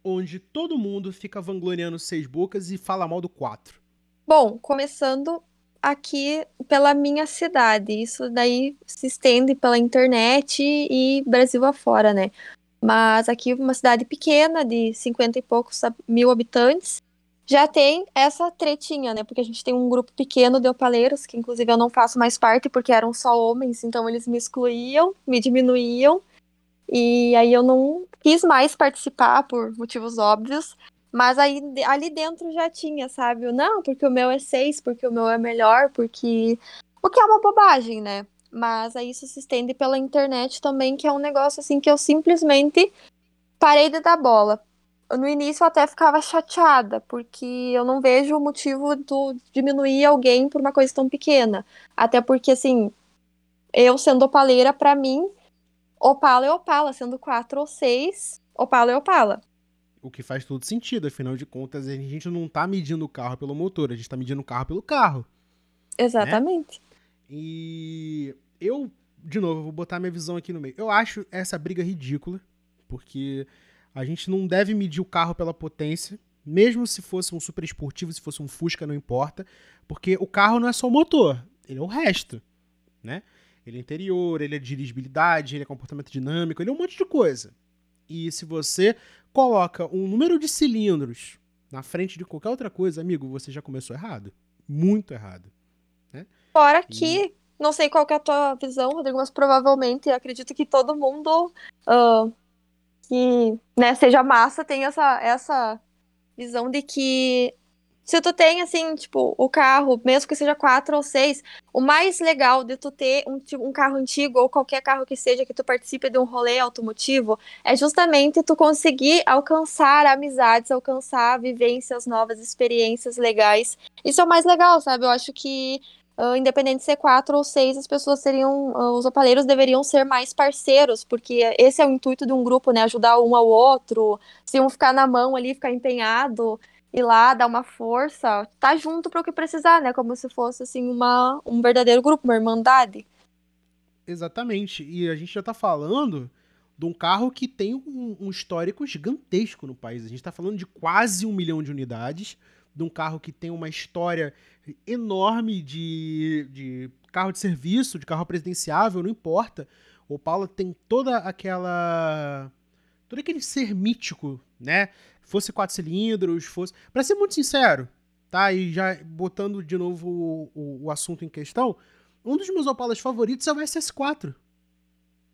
onde todo mundo fica vangloriando seis bocas e fala mal do quatro? Bom, começando aqui pela minha cidade. Isso daí se estende pela internet e Brasil afora, né? Mas aqui, uma cidade pequena, de 50 e poucos mil habitantes, já tem essa tretinha, né? Porque a gente tem um grupo pequeno de opaleiros, que inclusive eu não faço mais parte porque eram só homens, então eles me excluíam, me diminuíam. E aí eu não quis mais participar por motivos óbvios. Mas aí ali dentro já tinha, sabe? Não, porque o meu é seis, porque o meu é melhor, porque. O que é uma bobagem, né? Mas aí isso se estende pela internet também, que é um negócio assim que eu simplesmente parei de dar bola. no início eu até ficava chateada, porque eu não vejo o motivo de diminuir alguém por uma coisa tão pequena. Até porque, assim, eu sendo opaleira, para mim, Opala é Opala, sendo quatro ou seis, Opala é Opala. O que faz todo sentido, afinal de contas, a gente não tá medindo o carro pelo motor, a gente tá medindo o carro pelo carro. Exatamente. Né? E eu, de novo, vou botar minha visão aqui no meio. Eu acho essa briga ridícula, porque a gente não deve medir o carro pela potência, mesmo se fosse um super esportivo, se fosse um Fusca, não importa, porque o carro não é só o motor, ele é o resto, né? Ele é interior, ele é dirigibilidade, ele é comportamento dinâmico, ele é um monte de coisa. E se você coloca um número de cilindros na frente de qualquer outra coisa, amigo, você já começou errado. Muito errado. Né? Fora e... que, não sei qual é a tua visão, Rodrigo, mas provavelmente acredito que todo mundo uh, que né, seja massa tem essa, essa visão de que se tu tem, assim, tipo, o carro, mesmo que seja quatro ou seis, o mais legal de tu ter um, um carro antigo ou qualquer carro que seja que tu participe de um rolê automotivo é justamente tu conseguir alcançar amizades, alcançar vivências novas, experiências legais. Isso é o mais legal, sabe? Eu acho que Uh, independente de ser quatro ou seis, as pessoas seriam, uh, os opaleiros deveriam ser mais parceiros, porque esse é o intuito de um grupo, né? Ajudar um ao outro, se um ficar na mão ali, ficar empenhado, ir lá, dar uma força, tá junto para o que precisar, né? Como se fosse assim uma, um verdadeiro grupo, uma irmandade. Exatamente. E a gente já tá falando de um carro que tem um, um histórico gigantesco no país. A gente tá falando de quase um milhão de unidades, de um carro que tem uma história enorme de, de carro de serviço, de carro presidenciável, não importa. O Opala tem toda aquela. todo aquele ser mítico, né? fosse quatro cilindros, fosse. Pra ser muito sincero, tá? E já botando de novo o, o, o assunto em questão, um dos meus Opalas favoritos é o SS4.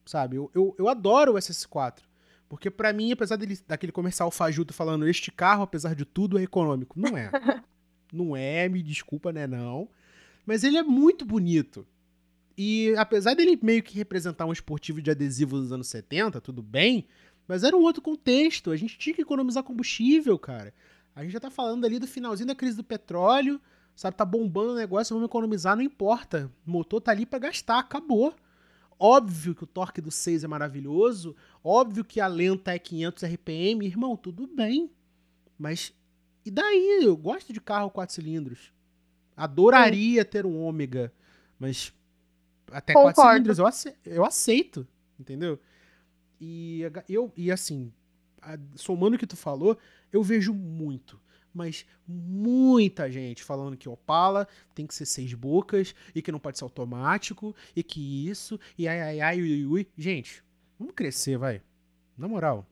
Sabe? Eu, eu, eu adoro o SS4. Porque para mim, apesar dele, daquele comercial fajuto falando este carro, apesar de tudo, é econômico. Não é. não é, me desculpa, né? Não. Mas ele é muito bonito. E apesar dele meio que representar um esportivo de adesivo dos anos 70, tudo bem, mas era um outro contexto. A gente tinha que economizar combustível, cara. A gente já tá falando ali do finalzinho da crise do petróleo, sabe? Tá bombando o negócio, vamos economizar, não importa. O motor tá ali para gastar, acabou. Óbvio que o torque do 6 é maravilhoso, óbvio que a lenta é 500 RPM, irmão, tudo bem. Mas e daí? Eu gosto de carro 4 cilindros. Adoraria ter um ômega, mas até Concordo. 4 cilindros eu, ace eu aceito, entendeu? E, eu, e assim, somando o que tu falou, eu vejo muito, mas muita gente falando que Opala tem que ser seis bocas e que não pode ser automático e que isso, e ai, ai, ai, ui, ui. Gente, vamos crescer, vai. Na moral.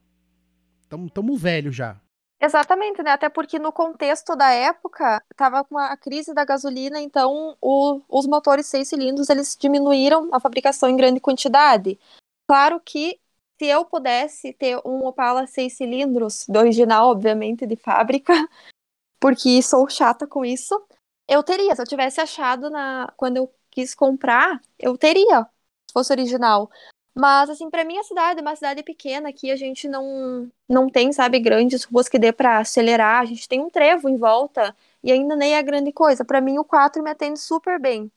Tamo, tamo velho já. Exatamente, né? Até porque no contexto da época tava com a crise da gasolina, então o, os motores seis cilindros eles diminuíram a fabricação em grande quantidade. Claro que se eu pudesse ter um Opala seis cilindros, do original, obviamente, de fábrica, porque sou chata com isso, eu teria. Se eu tivesse achado na quando eu quis comprar, eu teria, se fosse original. Mas, assim, para mim a cidade uma cidade pequena, aqui a gente não, não tem, sabe, grandes ruas que dê para acelerar, a gente tem um trevo em volta e ainda nem é grande coisa. Para mim o 4 me atende super bem.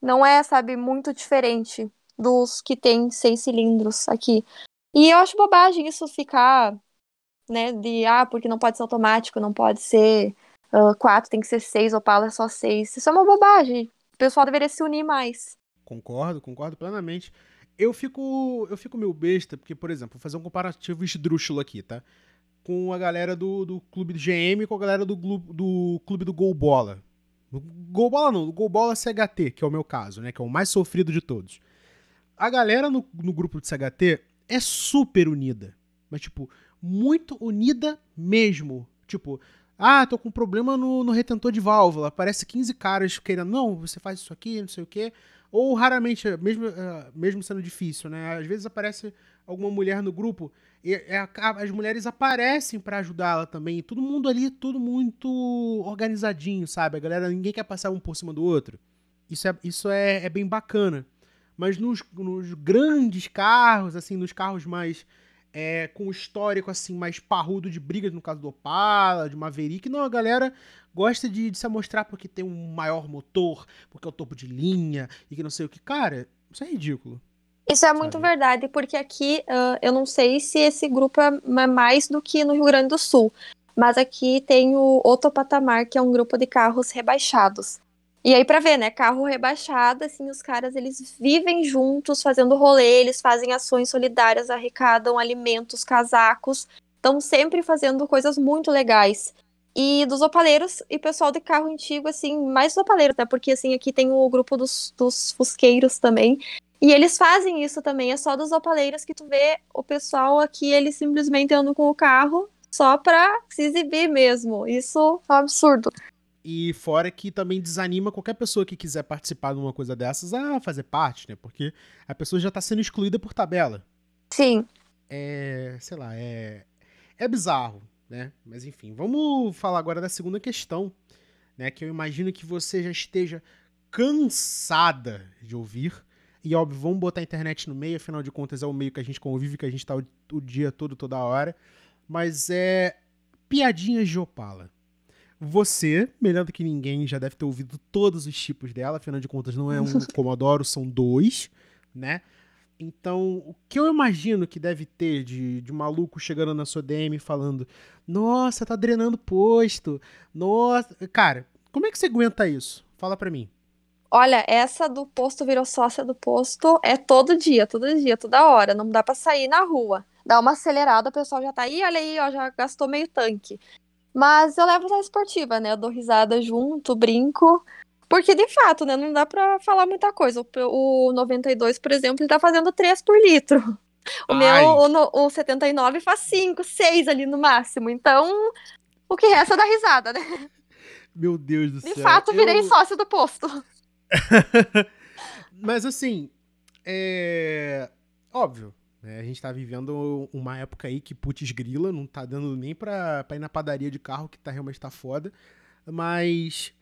Não é, sabe, muito diferente dos que tem seis cilindros aqui. E eu acho bobagem isso ficar, né, de, ah, porque não pode ser automático, não pode ser uh, quatro, tem que ser seis, Opala é só seis. Isso é uma bobagem. O pessoal deveria se unir mais. Concordo, concordo plenamente. Eu fico, eu fico meio besta, porque, por exemplo, vou fazer um comparativo esdrúxulo aqui, tá? Com a galera do, do clube do GM com a galera do, do clube do Gol Bola. Gol Bola não, do Gol Bola CHT, que é o meu caso, né? Que é o mais sofrido de todos. A galera no, no grupo de CHT é super unida. Mas, tipo, muito unida mesmo. Tipo, ah, tô com problema no, no retentor de válvula. Aparece 15 caras querendo, não, você faz isso aqui, não sei o quê. Ou raramente, mesmo, uh, mesmo sendo difícil, né? Às vezes aparece alguma mulher no grupo e é, as mulheres aparecem para ajudá-la também. E todo mundo ali, tudo muito organizadinho, sabe? A galera, ninguém quer passar um por cima do outro. Isso é, isso é, é bem bacana. Mas nos, nos grandes carros, assim, nos carros mais é, com histórico assim mais parrudo de brigas, no caso do Opala, de Maverick. Não, a galera gosta de, de se mostrar porque tem um maior motor, porque é o topo de linha e que não sei o que. Cara, isso é ridículo. Isso é muito verdade, porque aqui uh, eu não sei se esse grupo é mais do que no Rio Grande do Sul, mas aqui tem o Outro Patamar, que é um grupo de carros rebaixados. E aí, pra ver, né? Carro rebaixado, assim, os caras eles vivem juntos, fazendo rolê, eles fazem ações solidárias, arrecadam alimentos, casacos, estão sempre fazendo coisas muito legais. E dos opaleiros e pessoal de carro antigo, assim, mais dos opaleiros, né? Porque, assim, aqui tem o grupo dos, dos fusqueiros também. E eles fazem isso também, é só dos opaleiros que tu vê o pessoal aqui, eles simplesmente andam com o carro só pra se exibir mesmo. Isso é um absurdo. E fora que também desanima qualquer pessoa que quiser participar de uma coisa dessas a fazer parte, né? Porque a pessoa já tá sendo excluída por tabela. Sim. É, sei lá, é é bizarro, né? Mas enfim, vamos falar agora da segunda questão, né, que eu imagino que você já esteja cansada de ouvir. E óbvio, vamos botar a internet no meio, afinal de contas é o meio que a gente convive, que a gente tá o, o dia todo, toda hora. Mas é piadinhas de Opala. Você, melhor do que ninguém, já deve ter ouvido todos os tipos dela, afinal de contas não é um Commodoro, são dois, né? Então, o que eu imagino que deve ter de, de maluco chegando na sua DM falando: Nossa, tá drenando posto. Nossa. Cara, como é que você aguenta isso? Fala pra mim. Olha, essa do posto virou sócia do posto é todo dia, todo dia, toda hora. Não dá para sair na rua. Dá uma acelerada, o pessoal já tá aí, olha aí, ó, já gastou meio tanque. Mas eu levo na esportiva, né? Eu dou risada junto, brinco. Porque, de fato, né? Não dá pra falar muita coisa. O, o 92, por exemplo, ele tá fazendo 3 por litro. O Ai. meu, o, o 79 faz 5, 6 ali no máximo. Então, o que resta é dar risada, né? Meu Deus do de céu. De fato, virei eu... sócio do posto. Mas, assim, é... Óbvio, né? A gente tá vivendo uma época aí que putz grila, não tá dando nem pra ir na padaria de carro, que tá realmente tá foda. Mas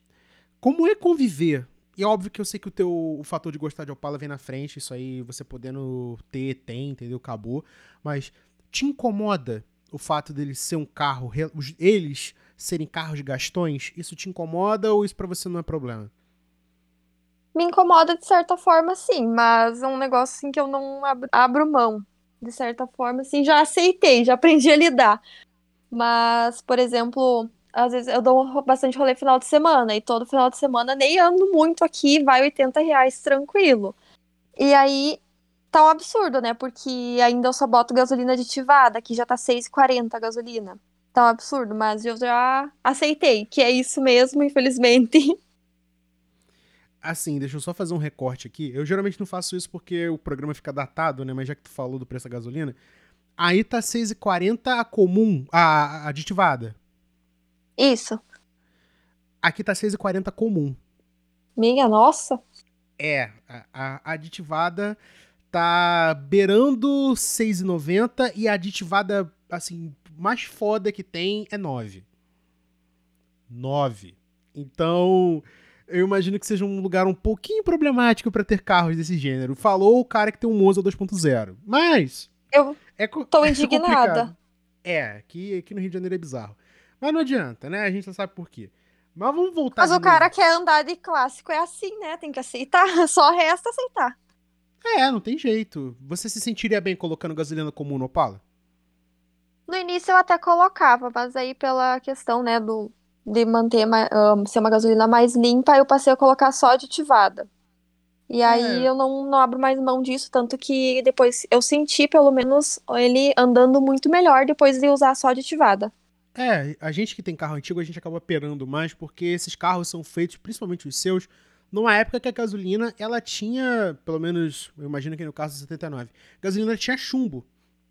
como é conviver? E é óbvio que eu sei que o teu o fator de gostar de Opala vem na frente, isso aí você podendo ter, tem, entendeu? Acabou. Mas te incomoda o fato deles ser um carro, eles serem carros de gastões? Isso te incomoda ou isso para você não é problema? Me incomoda de certa forma, sim, mas é um negócio assim que eu não abro mão de certa forma, assim, já aceitei, já aprendi a lidar. Mas, por exemplo, às vezes eu dou bastante rolê final de semana, e todo final de semana nem ando muito aqui, vai 80 reais tranquilo. E aí tá um absurdo, né? Porque ainda eu só boto gasolina aditivada, que já tá 6,40 a gasolina. Tá um absurdo, mas eu já aceitei, que é isso mesmo, infelizmente. Assim, deixa eu só fazer um recorte aqui. Eu geralmente não faço isso porque o programa fica datado, né? Mas já que tu falou do preço da gasolina, aí tá 6,40 a comum, a aditivada. Isso. Aqui tá 6,40 comum. Minha nossa. É, a, a aditivada tá beirando 6,90 e a aditivada, assim, mais foda que tem é 9. 9. Então, eu imagino que seja um lugar um pouquinho problemático para ter carros desse gênero. Falou o cara que tem um Monza 2.0. Mas. Eu é, tô é indignada. É, aqui, aqui no Rio de Janeiro é bizarro. Mas não adianta, né? A gente já sabe por quê. Mas vamos voltar. Mas o cara quer andar de clássico é assim, né? Tem que aceitar. Só resta aceitar. É, não tem jeito. Você se sentiria bem colocando gasolina comum no Opala? No início eu até colocava, mas aí pela questão, né, do de manter um, ser uma gasolina mais limpa, eu passei a colocar só aditivada. E aí é. eu não, não abro mais mão disso, tanto que depois eu senti, pelo menos, ele andando muito melhor depois de usar só aditivada. É, a gente que tem carro antigo, a gente acaba perando mais, porque esses carros são feitos, principalmente os seus, numa época que a gasolina, ela tinha, pelo menos, eu imagino que no caso do 79, a gasolina tinha chumbo,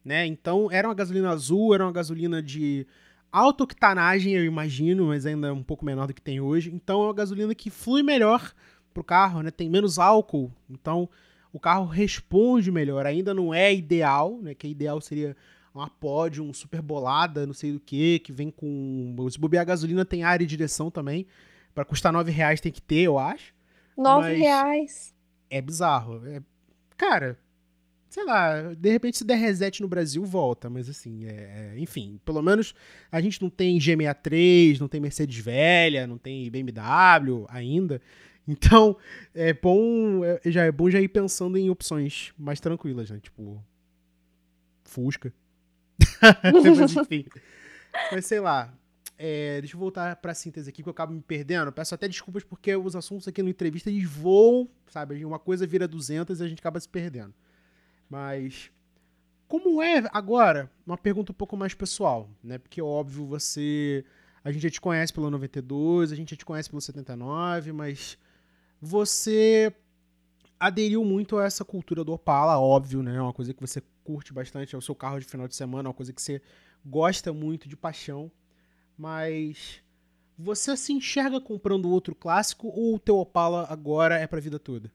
né? Então, era uma gasolina azul, era uma gasolina de alta octanagem, eu imagino, mas ainda um pouco menor do que tem hoje. Então é uma gasolina que flui melhor pro carro, né? Tem menos álcool, então o carro responde melhor. Ainda não é ideal, né? Que ideal seria uma um super bolada, não sei do que, que vem com. Se bobear a gasolina tem área e direção também. Para custar nove reais tem que ter, eu acho. Nove reais. É bizarro. É... Cara, sei lá, de repente se der reset no Brasil, volta. Mas assim, é, é enfim, pelo menos a gente não tem G63, não tem Mercedes velha, não tem BMW ainda. Então, é bom, é, já é bom já ir pensando em opções mais tranquilas, né? Tipo, Fusca. mas enfim. Mas sei lá. É, deixa eu voltar pra síntese aqui, que eu acabo me perdendo. Peço até desculpas porque os assuntos aqui no entrevista eles voam, sabe? Uma coisa vira 200 e a gente acaba se perdendo. Mas como é agora, uma pergunta um pouco mais pessoal, né? Porque óbvio você a gente já te conhece pelo 92, a gente já te conhece pelo 79, mas você aderiu muito a essa cultura do Opala, óbvio, né? É uma coisa que você curte bastante, é o seu carro de final de semana, é uma coisa que você gosta muito de paixão. Mas você se enxerga comprando outro clássico ou o teu Opala agora é pra vida toda?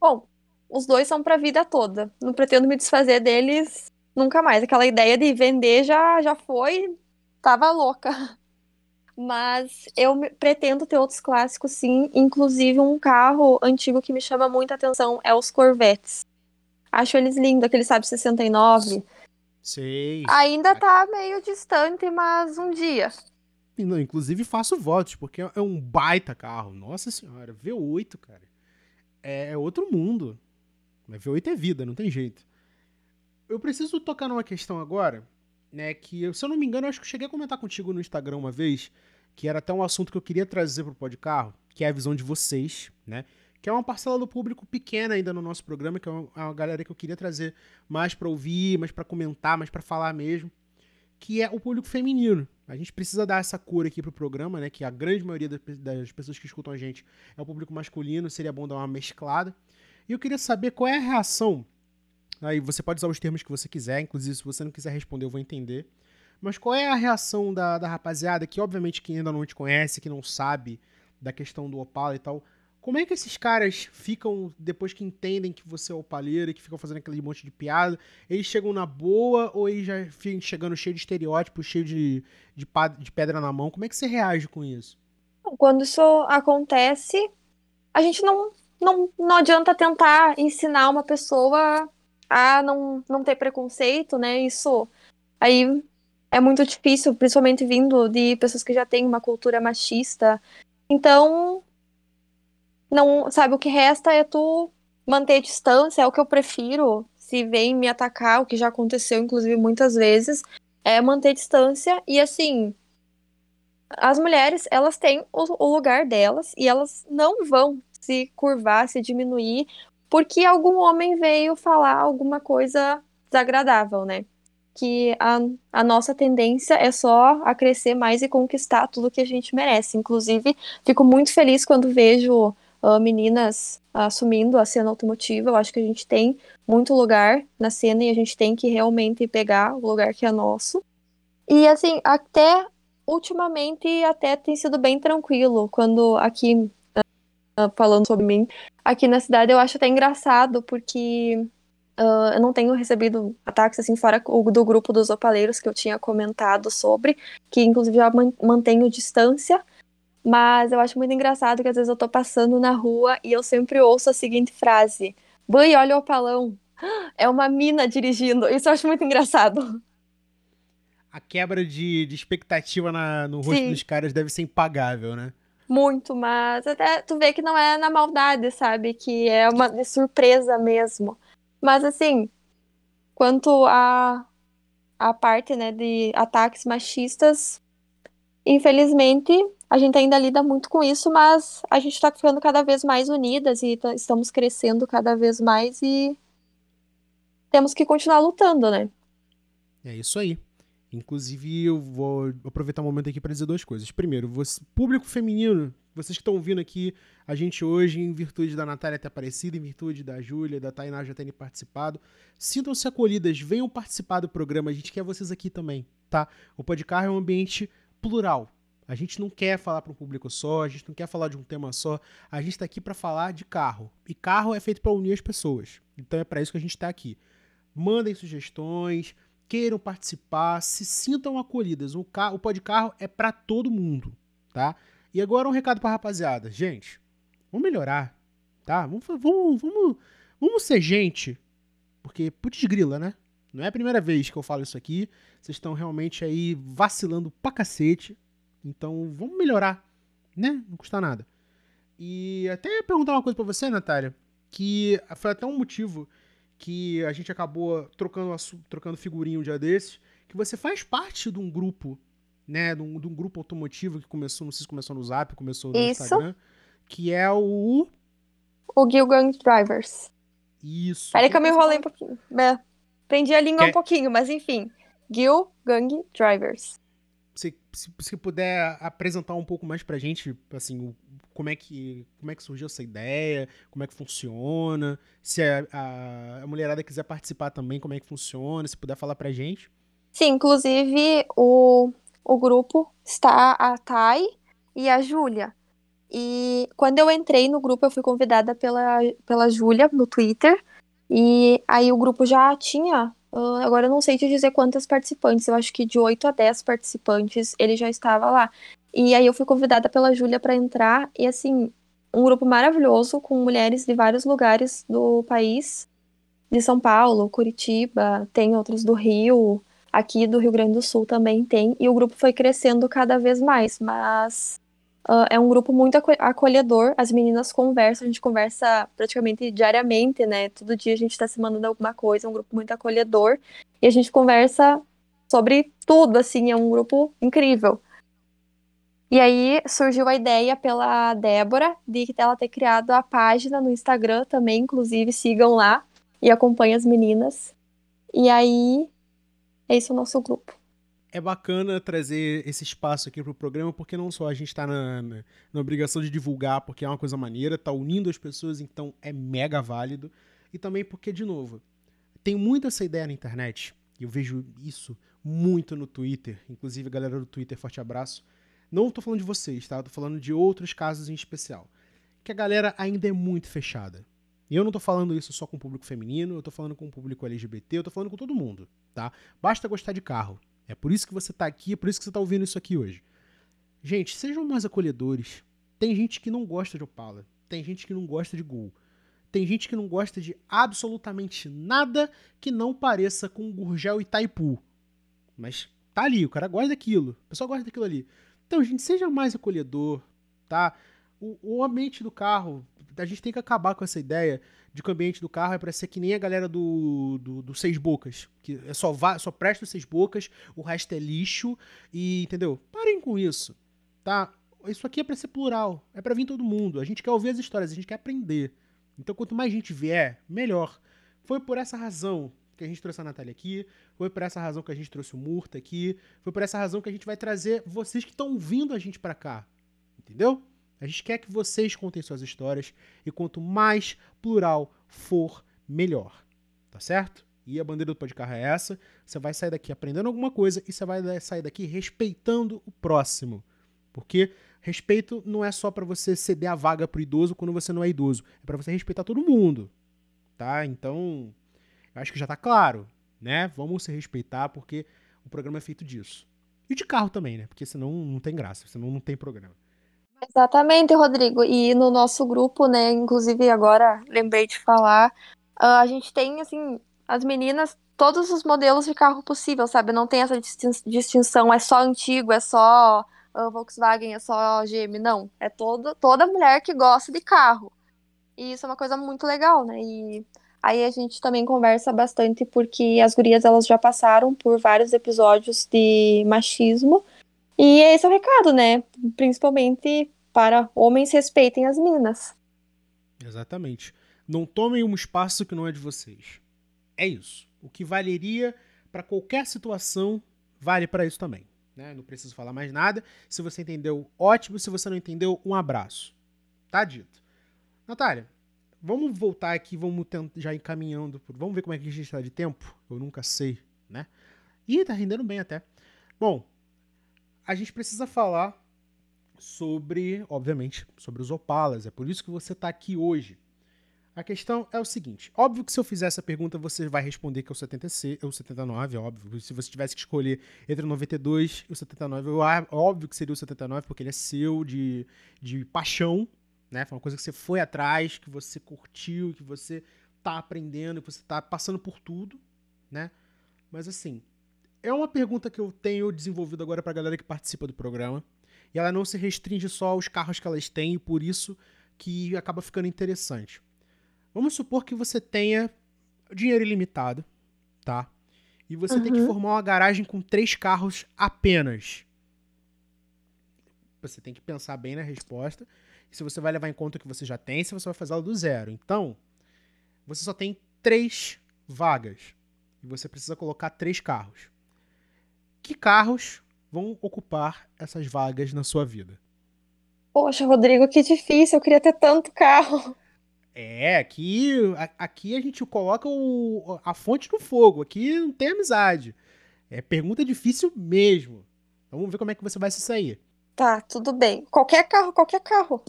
Bom, os dois são pra vida toda. Não pretendo me desfazer deles nunca mais. Aquela ideia de vender já, já foi. Tava louca. Mas eu pretendo ter outros clássicos, sim. Inclusive, um carro antigo que me chama muita atenção é os Corvettes. Acho eles lindos, aquele Sabe 69. Sei. Ainda tá meio distante, mas um dia. Não, inclusive faço votos, porque é um baita carro. Nossa senhora, V8, cara. É, é outro mundo. Mas V8 é vida, não tem jeito. Eu preciso tocar numa questão agora, né? Que, se eu não me engano, eu acho que eu cheguei a comentar contigo no Instagram uma vez, que era até um assunto que eu queria trazer pro podcast, que é a visão de vocês, né? Que é uma parcela do público pequena ainda no nosso programa, que é uma, é uma galera que eu queria trazer mais para ouvir, mais para comentar, mais para falar mesmo, que é o público feminino. A gente precisa dar essa cor aqui pro programa, né? Que a grande maioria das pessoas que escutam a gente é o público masculino, seria bom dar uma mesclada. E eu queria saber qual é a reação. Aí você pode usar os termos que você quiser, inclusive se você não quiser responder, eu vou entender. Mas qual é a reação da, da rapaziada que, obviamente, que ainda não te conhece, que não sabe da questão do Opala e tal. Como é que esses caras ficam depois que entendem que você é opaleiro e que ficam fazendo aquele monte de piada? Eles chegam na boa ou eles já ficam chegando cheio de estereótipos, cheio de, de, de pedra na mão? Como é que você reage com isso? Quando isso acontece, a gente não não, não adianta tentar ensinar uma pessoa a não, não ter preconceito, né? Isso aí é muito difícil, principalmente vindo de pessoas que já têm uma cultura machista. Então, não, sabe, o que resta é tu manter distância, é o que eu prefiro. Se vem me atacar, o que já aconteceu, inclusive, muitas vezes, é manter distância e assim. As mulheres, elas têm o, o lugar delas e elas não vão se curvar, se diminuir, porque algum homem veio falar alguma coisa desagradável, né? Que a, a nossa tendência é só a crescer mais e conquistar tudo que a gente merece. Inclusive, fico muito feliz quando vejo uh, meninas assumindo a cena automotiva. Eu acho que a gente tem muito lugar na cena e a gente tem que realmente pegar o lugar que é nosso. E assim, até ultimamente até tem sido bem tranquilo quando aqui uh, falando sobre mim. Aqui na cidade eu acho até engraçado, porque uh, eu não tenho recebido ataques assim fora do grupo dos opaleiros que eu tinha comentado sobre, que inclusive já mantenho distância. Mas eu acho muito engraçado que às vezes eu tô passando na rua e eu sempre ouço a seguinte frase: Boi, olha o opalão. É uma mina dirigindo. Isso eu acho muito engraçado. A quebra de, de expectativa na, no rosto Sim. dos caras deve ser impagável, né? Muito, mas até tu vê que não é na maldade, sabe? Que é uma surpresa mesmo. Mas assim, quanto a a parte, né, de ataques machistas, infelizmente, a gente ainda lida muito com isso, mas a gente tá ficando cada vez mais unidas e estamos crescendo cada vez mais e temos que continuar lutando, né? É isso aí. Inclusive, eu vou aproveitar o um momento aqui para dizer duas coisas. Primeiro, você, público feminino, vocês que estão ouvindo aqui a gente hoje, em virtude da Natália ter aparecido, em virtude da Júlia, da Tainá já terem participado, sintam-se acolhidas, venham participar do programa, a gente quer vocês aqui também, tá? O podcast é um ambiente plural. A gente não quer falar para um público só, a gente não quer falar de um tema só, a gente está aqui para falar de carro. E carro é feito para unir as pessoas. Então é para isso que a gente está aqui. Mandem sugestões, queiram participar, se sintam acolhidas. O, o pó de carro é para todo mundo, tá? E agora um recado pra rapaziada. Gente, vamos melhorar, tá? Vamos, vamos, vamos, vamos ser gente. porque, putz grila, né? Não é a primeira vez que eu falo isso aqui. Vocês estão realmente aí vacilando pra cacete. Então, vamos melhorar, né? Não custa nada. E até perguntar uma coisa pra você, Natália, que foi até um motivo que a gente acabou trocando, trocando figurinha um dia desses, que você faz parte de um grupo, né? De um, de um grupo automotivo que começou, não sei se começou no Zap, começou no Isso. Instagram, que é o. O Gilgang Drivers. Isso. Peraí que eu me enrolei um pouquinho. É, prendi a língua um pouquinho, mas enfim. Gil Gang Drivers. Se, se você puder apresentar um pouco mais pra gente, assim, o- como é que, como é que surgiu essa ideia, como é que funciona, se a, a, a mulherada quiser participar também, como é que funciona, se puder falar pra gente. Sim, inclusive o, o grupo está a Thay e a Júlia. E quando eu entrei no grupo, eu fui convidada pela, pela Júlia no Twitter. E aí o grupo já tinha, ah, agora eu não sei te dizer quantas participantes, eu acho que de 8 a 10 participantes ele já estava lá. E aí eu fui convidada pela Júlia para entrar, e assim, um grupo maravilhoso com mulheres de vários lugares do país, de São Paulo, Curitiba, tem outros do Rio, aqui do Rio Grande do Sul também tem, e o grupo foi crescendo cada vez mais, mas ah, é um grupo muito aco- acolhedor, as meninas conversam, a gente conversa praticamente diariamente, né? Todo dia a gente tá se mandando alguma coisa, é um grupo muito acolhedor, e a gente conversa sobre tudo, assim, é um grupo incrível. E aí surgiu a ideia pela Débora de ela ter criado a página no Instagram também, inclusive sigam lá e acompanhem as meninas. E aí, esse é o nosso grupo. É bacana trazer esse espaço aqui pro programa, porque não só a gente tá na, na, na obrigação de divulgar, porque é uma coisa maneira, tá unindo as pessoas, então é mega válido. E também porque, de novo, tem muito essa ideia na internet, e eu vejo isso muito no Twitter, inclusive galera do Twitter, forte abraço. Não tô falando de vocês, tá? Tô falando de outros casos em especial. Que a galera ainda é muito fechada. E eu não tô falando isso só com o público feminino, eu tô falando com o público LGBT, eu tô falando com todo mundo, tá? Basta gostar de carro. É por isso que você tá aqui, é por isso que você tá ouvindo isso aqui hoje. Gente, sejam mais acolhedores. Tem gente que não gosta de Opala. Tem gente que não gosta de Gol. Tem gente que não gosta de absolutamente nada que não pareça com Gurgel e Taipu. Mas tá ali, o cara gosta daquilo. O pessoal gosta daquilo ali. Então, gente, seja mais acolhedor, tá? O, o ambiente do carro, a gente tem que acabar com essa ideia de que o ambiente do carro é pra ser que nem a galera do, do, do Seis Bocas. Que é só, só presta os Seis Bocas, o resto é lixo e, entendeu? Parem com isso, tá? Isso aqui é pra ser plural, é pra vir todo mundo. A gente quer ouvir as histórias, a gente quer aprender. Então, quanto mais gente vier, melhor. Foi por essa razão que a gente trouxe a Natália aqui, foi por essa razão que a gente trouxe o Murta aqui, foi por essa razão que a gente vai trazer vocês que estão ouvindo a gente pra cá. Entendeu? A gente quer que vocês contem suas histórias e quanto mais plural for, melhor. Tá certo? E a bandeira do carro é essa. Você vai sair daqui aprendendo alguma coisa e você vai sair daqui respeitando o próximo. Porque respeito não é só pra você ceder a vaga pro idoso quando você não é idoso. É pra você respeitar todo mundo. Tá? Então, eu acho que já tá claro, né? Vamos se respeitar porque o programa é feito disso. E de carro também, né? Porque senão não tem graça, senão não tem programa. Exatamente, Rodrigo. E no nosso grupo, né, inclusive agora lembrei de falar, ah, a gente tem, assim, as meninas, todos os modelos de carro possível, sabe? Não tem essa distin- distinção, é só antigo, é só ah, Volkswagen, é só GM, não. É todo, toda mulher que gosta de carro. E isso é uma coisa muito legal, né? E aí a gente também conversa bastante porque as gurias, elas já passaram por vários episódios de machismo. E esse é o recado, né? Principalmente para homens respeitem as minas. Exatamente. Não tomem um espaço que não é de vocês. É isso. O que valeria pra qualquer situação vale pra isso também. Né? Não preciso falar mais nada. Se você entendeu, ótimo. Se você não entendeu, um abraço. Tá dito. Natália, vamos voltar aqui, vamos tentar, já encaminhando. por- Vamos ver como é que a gente tá de tempo. Eu nunca sei, né? Ih, tá rendendo bem até. Bom, a gente precisa falar sobre, obviamente, sobre os Opalas. É por isso que você tá aqui hoje. A questão é o seguinte: óbvio que se eu fizer essa pergunta, você vai responder que é o 76, é o 79, é óbvio. Se você tivesse que escolher entre o 92 e o 79, eu, ah, óbvio que seria o 79, porque ele é seu, de, de paixão, né? Foi uma coisa que você foi atrás, que você curtiu, que você tá aprendendo, que você tá passando por tudo, né? Mas assim, é uma pergunta que eu tenho desenvolvido agora pra galera que participa do programa. E ela não se restringe só aos carros que elas têm, e por isso que acaba ficando interessante. Vamos supor que você tenha dinheiro ilimitado, tá? E você uhum. tem que uhum. formar uma garagem com três carros apenas. Você tem que pensar bem na resposta. Se você vai levar em conta o que você já tem, se você vai fazer ela do zero. Então, você só tem três vagas. E você precisa colocar três carros. Que carros vão ocupar essas vagas na sua vida? Poxa, Rodrigo, que difícil. Eu queria ter tanto carro. É, aqui, aqui a gente coloca o, a fonte no fogo. Aqui não tem amizade. É pergunta difícil mesmo. Então vamos ver como é que você vai se sair. Tá, tudo bem. Qualquer carro, qualquer carro.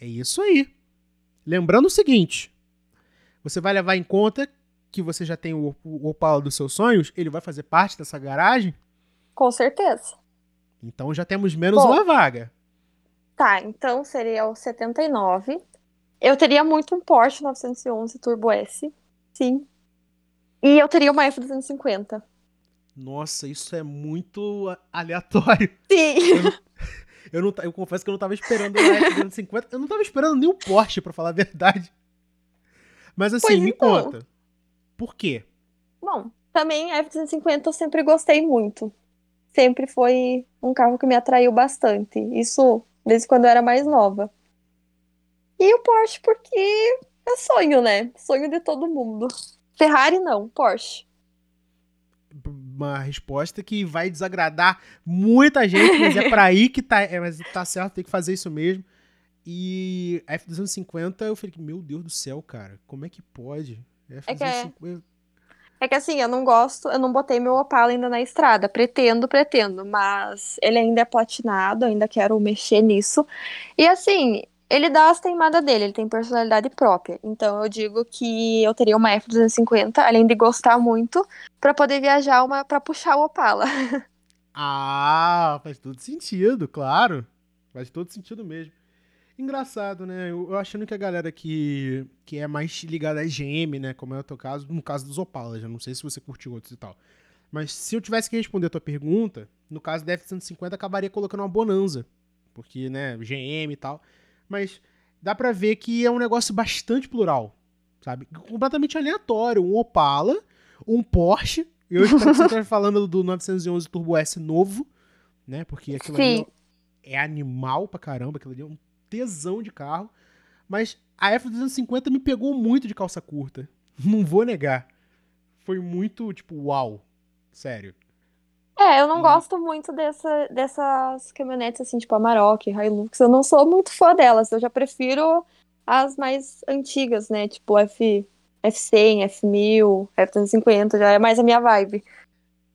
É isso aí. Lembrando o seguinte: você vai levar em conta que você já tem o, Opala dos seus sonhos, ele vai fazer parte dessa garagem? Com certeza. Então já temos menos Bom, uma vaga. Tá, então seria o 79. Eu teria muito um Porsche 911 Turbo S. Sim. E eu teria uma F250. Nossa, isso é muito aleatório. Sim. Eu, eu, não, eu confesso que eu não tava esperando a F250. Eu não tava esperando nem o Porsche, para falar a verdade. Mas assim, pois me então. conta. Por quê? Bom, também a F250 eu sempre gostei muito. Sempre foi um carro que me atraiu bastante. Isso desde quando eu era mais nova. E o Porsche, porque é sonho, né? Sonho de todo mundo. Ferrari não, Porsche. Uma resposta que vai desagradar muita gente, mas é pra aí que tá. É, mas tá certo, tem que fazer isso mesmo. E a F250, eu falei, meu Deus do céu, cara, como é que pode? F250... É que é... É que assim, eu não gosto, eu não botei meu Opala ainda na estrada. Pretendo, pretendo, mas ele ainda é platinado, ainda quero mexer nisso. E assim, ele dá as teimadas dele, ele tem personalidade própria. Então eu digo que eu teria uma F250, além de gostar muito, para poder viajar uma para puxar o Opala. Ah, faz todo sentido, claro. Faz todo sentido mesmo. Engraçado, né? Eu, eu achando que a galera que, que é mais ligada a GM, né? Como é o teu caso, no caso dos Opala, já não sei se você curtiu outros e tal. Mas se eu tivesse que responder a tua pergunta, no caso da F-150, acabaria colocando uma Bonanza. Porque, né, GM e tal mas dá para ver que é um negócio bastante plural, sabe? Completamente aleatório. Um Opala, um Porsche. Eu espero que você esteja falando do 911 Turbo S novo, né? Porque aquilo Sim. ali é animal pra caramba, aquilo ali é um tesão de carro. Mas a F250 me pegou muito de calça curta. Não vou negar. Foi muito, tipo, uau. Sério. É, eu não gosto muito dessa, dessas caminhonetes assim, tipo Amarok, Hilux. Eu não sou muito fã delas. Eu já prefiro as mais antigas, né? Tipo F, F100, F1000, F350, já é mais a minha vibe.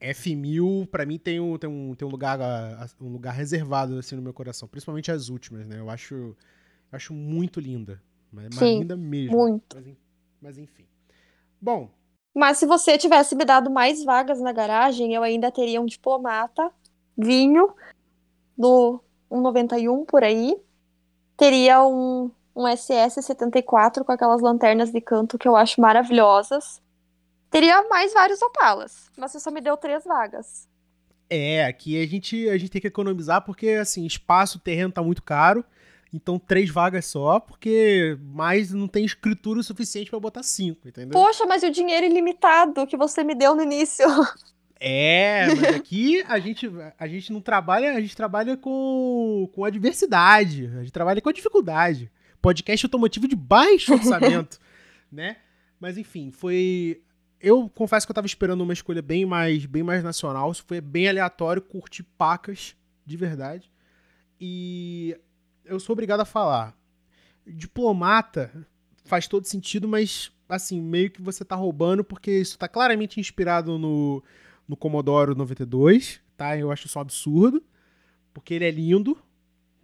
F1000, pra mim, tem um, tem um, tem um, lugar, um lugar reservado assim no meu coração. Principalmente as últimas, né? Eu acho, acho muito linda. Mas, Sim, linda mesmo. Muito. Mas, mas enfim. Bom, mas se você tivesse me dado mais vagas na garagem, eu ainda teria um diplomata, vinho, do 191 por aí. Teria um, um SS74 com aquelas lanternas de canto que eu acho maravilhosas. Teria mais vários Opalas, mas você só me deu três vagas. É, aqui a gente, a gente tem que economizar porque, assim, espaço, terreno tá muito caro. Então, três vagas só, porque mais não tem escritura o suficiente para botar cinco, entendeu? Poxa, mas e o dinheiro ilimitado que você me deu no início? É, mas aqui a gente, a gente não trabalha, a gente trabalha com, com adversidade, a gente trabalha com a dificuldade. Podcast automotivo de baixo orçamento, né? Mas enfim, foi. Eu confesso que eu tava esperando uma escolha bem mais, bem mais nacional. Isso foi bem aleatório, curti pacas, de verdade. E eu sou obrigado a falar. Diplomata faz todo sentido, mas assim, meio que você tá roubando, porque isso tá claramente inspirado no, no Commodore 92, tá? Eu acho isso um absurdo, porque ele é lindo,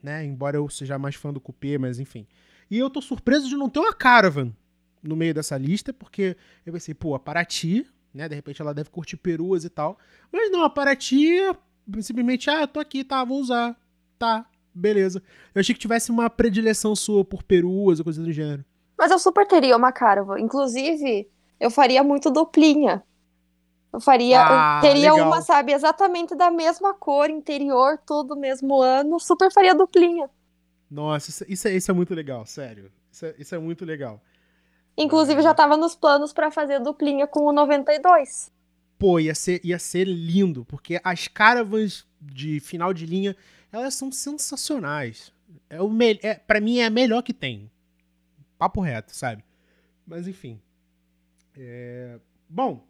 né? Embora eu seja mais fã do Coupé, mas enfim. E eu tô surpreso de não ter uma Caravan no meio dessa lista, porque eu pensei, pô, a Paraty, né? De repente ela deve curtir peruas e tal. Mas não, a Paraty é simplesmente, ah, tô aqui, tá, vou usar. Tá, beleza. Eu achei que tivesse uma predileção sua por peruas ou coisa do gênero. Mas eu super teria uma Caravan. Inclusive, eu faria muito duplinha. Eu faria, Ah, eu teria legal. uma, sabe, exatamente da mesma cor, interior, tudo mesmo ano. Super faria duplinha. Nossa, isso, isso é, isso é muito legal, sério. Isso é, isso é muito legal. Inclusive, já tava nos planos pra fazer duplinha com o 92. Pô, ia ser, ia ser lindo, porque as caravans de final de linha, elas são sensacionais. É o me é, pra mim é a melhor que tem. Papo reto, sabe? Mas enfim. É, Bom,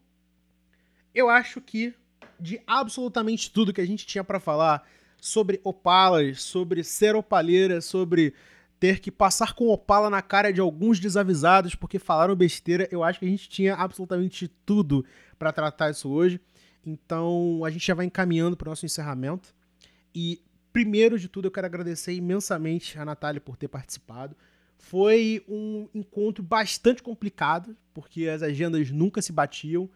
eu acho que de absolutamente tudo que a gente tinha pra falar sobre opalas, sobre ser opaleira, sobre ter que passar com opala na cara de alguns desavisados porque falaram besteira, eu acho que a gente tinha absolutamente tudo para tratar isso hoje. Então a gente já vai encaminhando para o nosso encerramento. E primeiro de tudo eu quero agradecer imensamente a Natália por ter participado. Foi um encontro bastante complicado, porque as agendas nunca se batiam,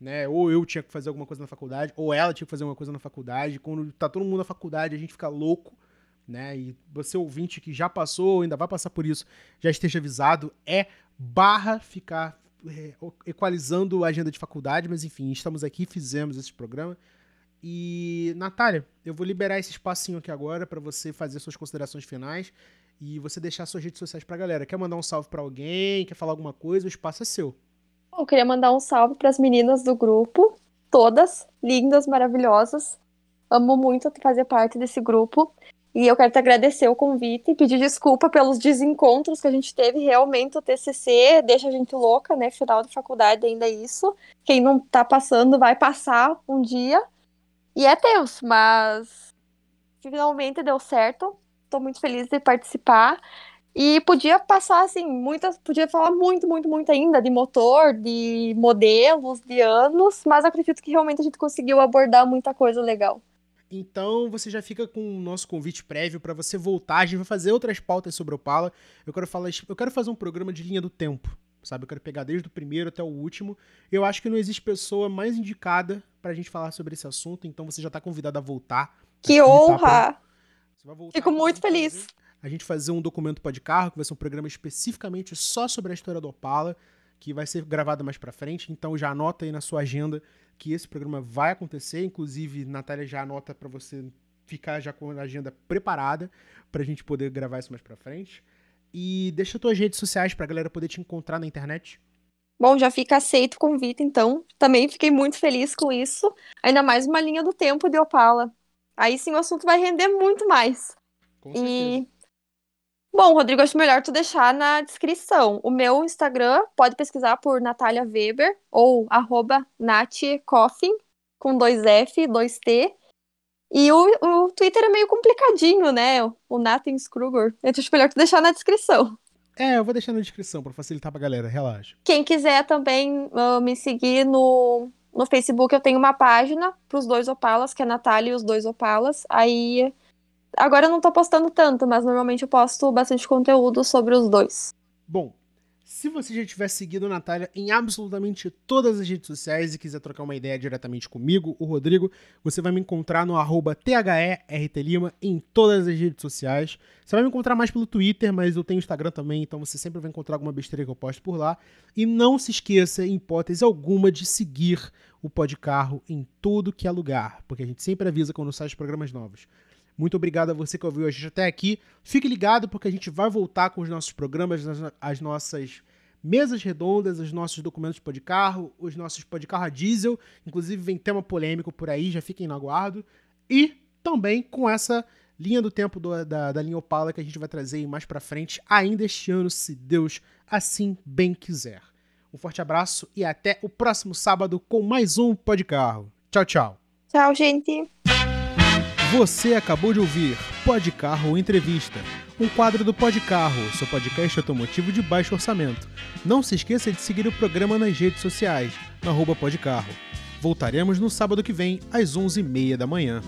né? Ou eu tinha que fazer alguma coisa na faculdade, ou ela tinha que fazer alguma coisa na faculdade. Quando tá todo mundo na faculdade, a gente fica louco, né? E você ouvinte que já passou, ou ainda vai passar por isso, já esteja avisado, é barra ficar é, equalizando a agenda de faculdade, mas enfim, estamos aqui, fizemos esse programa. E, Natália, eu vou liberar esse espacinho aqui agora para você fazer suas considerações finais e você deixar suas redes sociais pra galera. Quer mandar um salve para alguém? Quer falar alguma coisa? O espaço é seu. Eu queria mandar um salve para as meninas do grupo, todas lindas, maravilhosas. Amo muito fazer parte desse grupo. E eu quero te agradecer o convite e pedir desculpa pelos desencontros que a gente teve. Realmente o TCC deixa a gente louca, né? Final de faculdade ainda é isso. Quem não tá passando vai passar um dia. E é tenso, mas finalmente deu certo. Tô muito feliz de participar. E podia passar, assim, muitas. Podia falar muito, muito, muito ainda de motor, de modelos, de anos, mas acredito que realmente a gente conseguiu abordar muita coisa legal. Então você já fica com o nosso convite prévio para você voltar. A gente vai fazer outras pautas sobre Opala. Eu quero falar, eu quero fazer um programa de linha do tempo, sabe? Eu quero pegar desde o primeiro até o último. Eu acho que não existe pessoa mais indicada pra gente falar sobre esse assunto, então você já tá convidado a voltar. Que Aqui, tá? honra! Você vai voltar Fico muito feliz. fazer- a gente fazer um documento pode carro, que vai ser um programa especificamente só sobre a história do Opala, que vai ser gravado mais pra frente. Então já anota aí na sua agenda que esse programa vai acontecer. Inclusive, Natália já anota pra você ficar já com a agenda preparada pra gente poder gravar isso mais pra frente. E deixa tuas redes sociais pra galera poder te encontrar na internet. Bom, já fica aceito o convite, então. Também fiquei muito feliz com isso. Ainda mais uma linha do tempo de Opala. Aí sim o assunto vai render muito mais. Com certeza. E. Bom, Rodrigo, acho melhor tu deixar na descrição. O meu Instagram, pode pesquisar por Natália Weber ou arroba com dois F, dois T. E o, o Twitter é meio complicadinho, né? O Nathan Kruger. Eu acho melhor tu deixar na descrição. É, eu vou deixar na descrição pra facilitar pra galera, relaxa. Quem quiser também ah, me seguir no, no Facebook, eu tenho uma página pros dois Opalas, que é Natália e os dois Opalas. Aí. Agora eu não tô postando tanto, mas normalmente eu posto bastante conteúdo sobre os dois. Bom, se você já tiver seguido a Natália em absolutamente todas as redes sociais e quiser trocar uma ideia diretamente comigo, o Rodrigo, você vai me encontrar no THERTLima em todas as redes sociais. Você vai me encontrar mais pelo Twitter, mas eu tenho Instagram também, então você sempre vai encontrar alguma besteira que eu posto por lá. E não se esqueça, em hipótese alguma, de seguir o Podcarro em tudo que é lugar, porque a gente sempre avisa quando sai os programas novos. Muito obrigado a você que ouviu a gente até aqui. Fique ligado porque a gente vai voltar com os nossos programas, as- as nossas mesas redondas, os nossos documentos de podcarro, os nossos podcarro a diesel. Inclusive vem tema polêmico por aí, já fiquem no aguardo. E também com essa linha do tempo do- da, da linha Opala que a gente vai trazer mais pra frente, ainda este ano, se Deus assim bem quiser. Um forte abraço e até o próximo sábado com mais um Podcarro. Tchau, tchau. Tchau, gente! Você acabou de ouvir Pod Carro Entrevista, um quadro do Pod Carro, seu podcast automotivo de baixo orçamento. Não se esqueça de seguir o programa nas redes sociais, no arroba. Voltaremos no sábado que vem, às 11h30 da manhã.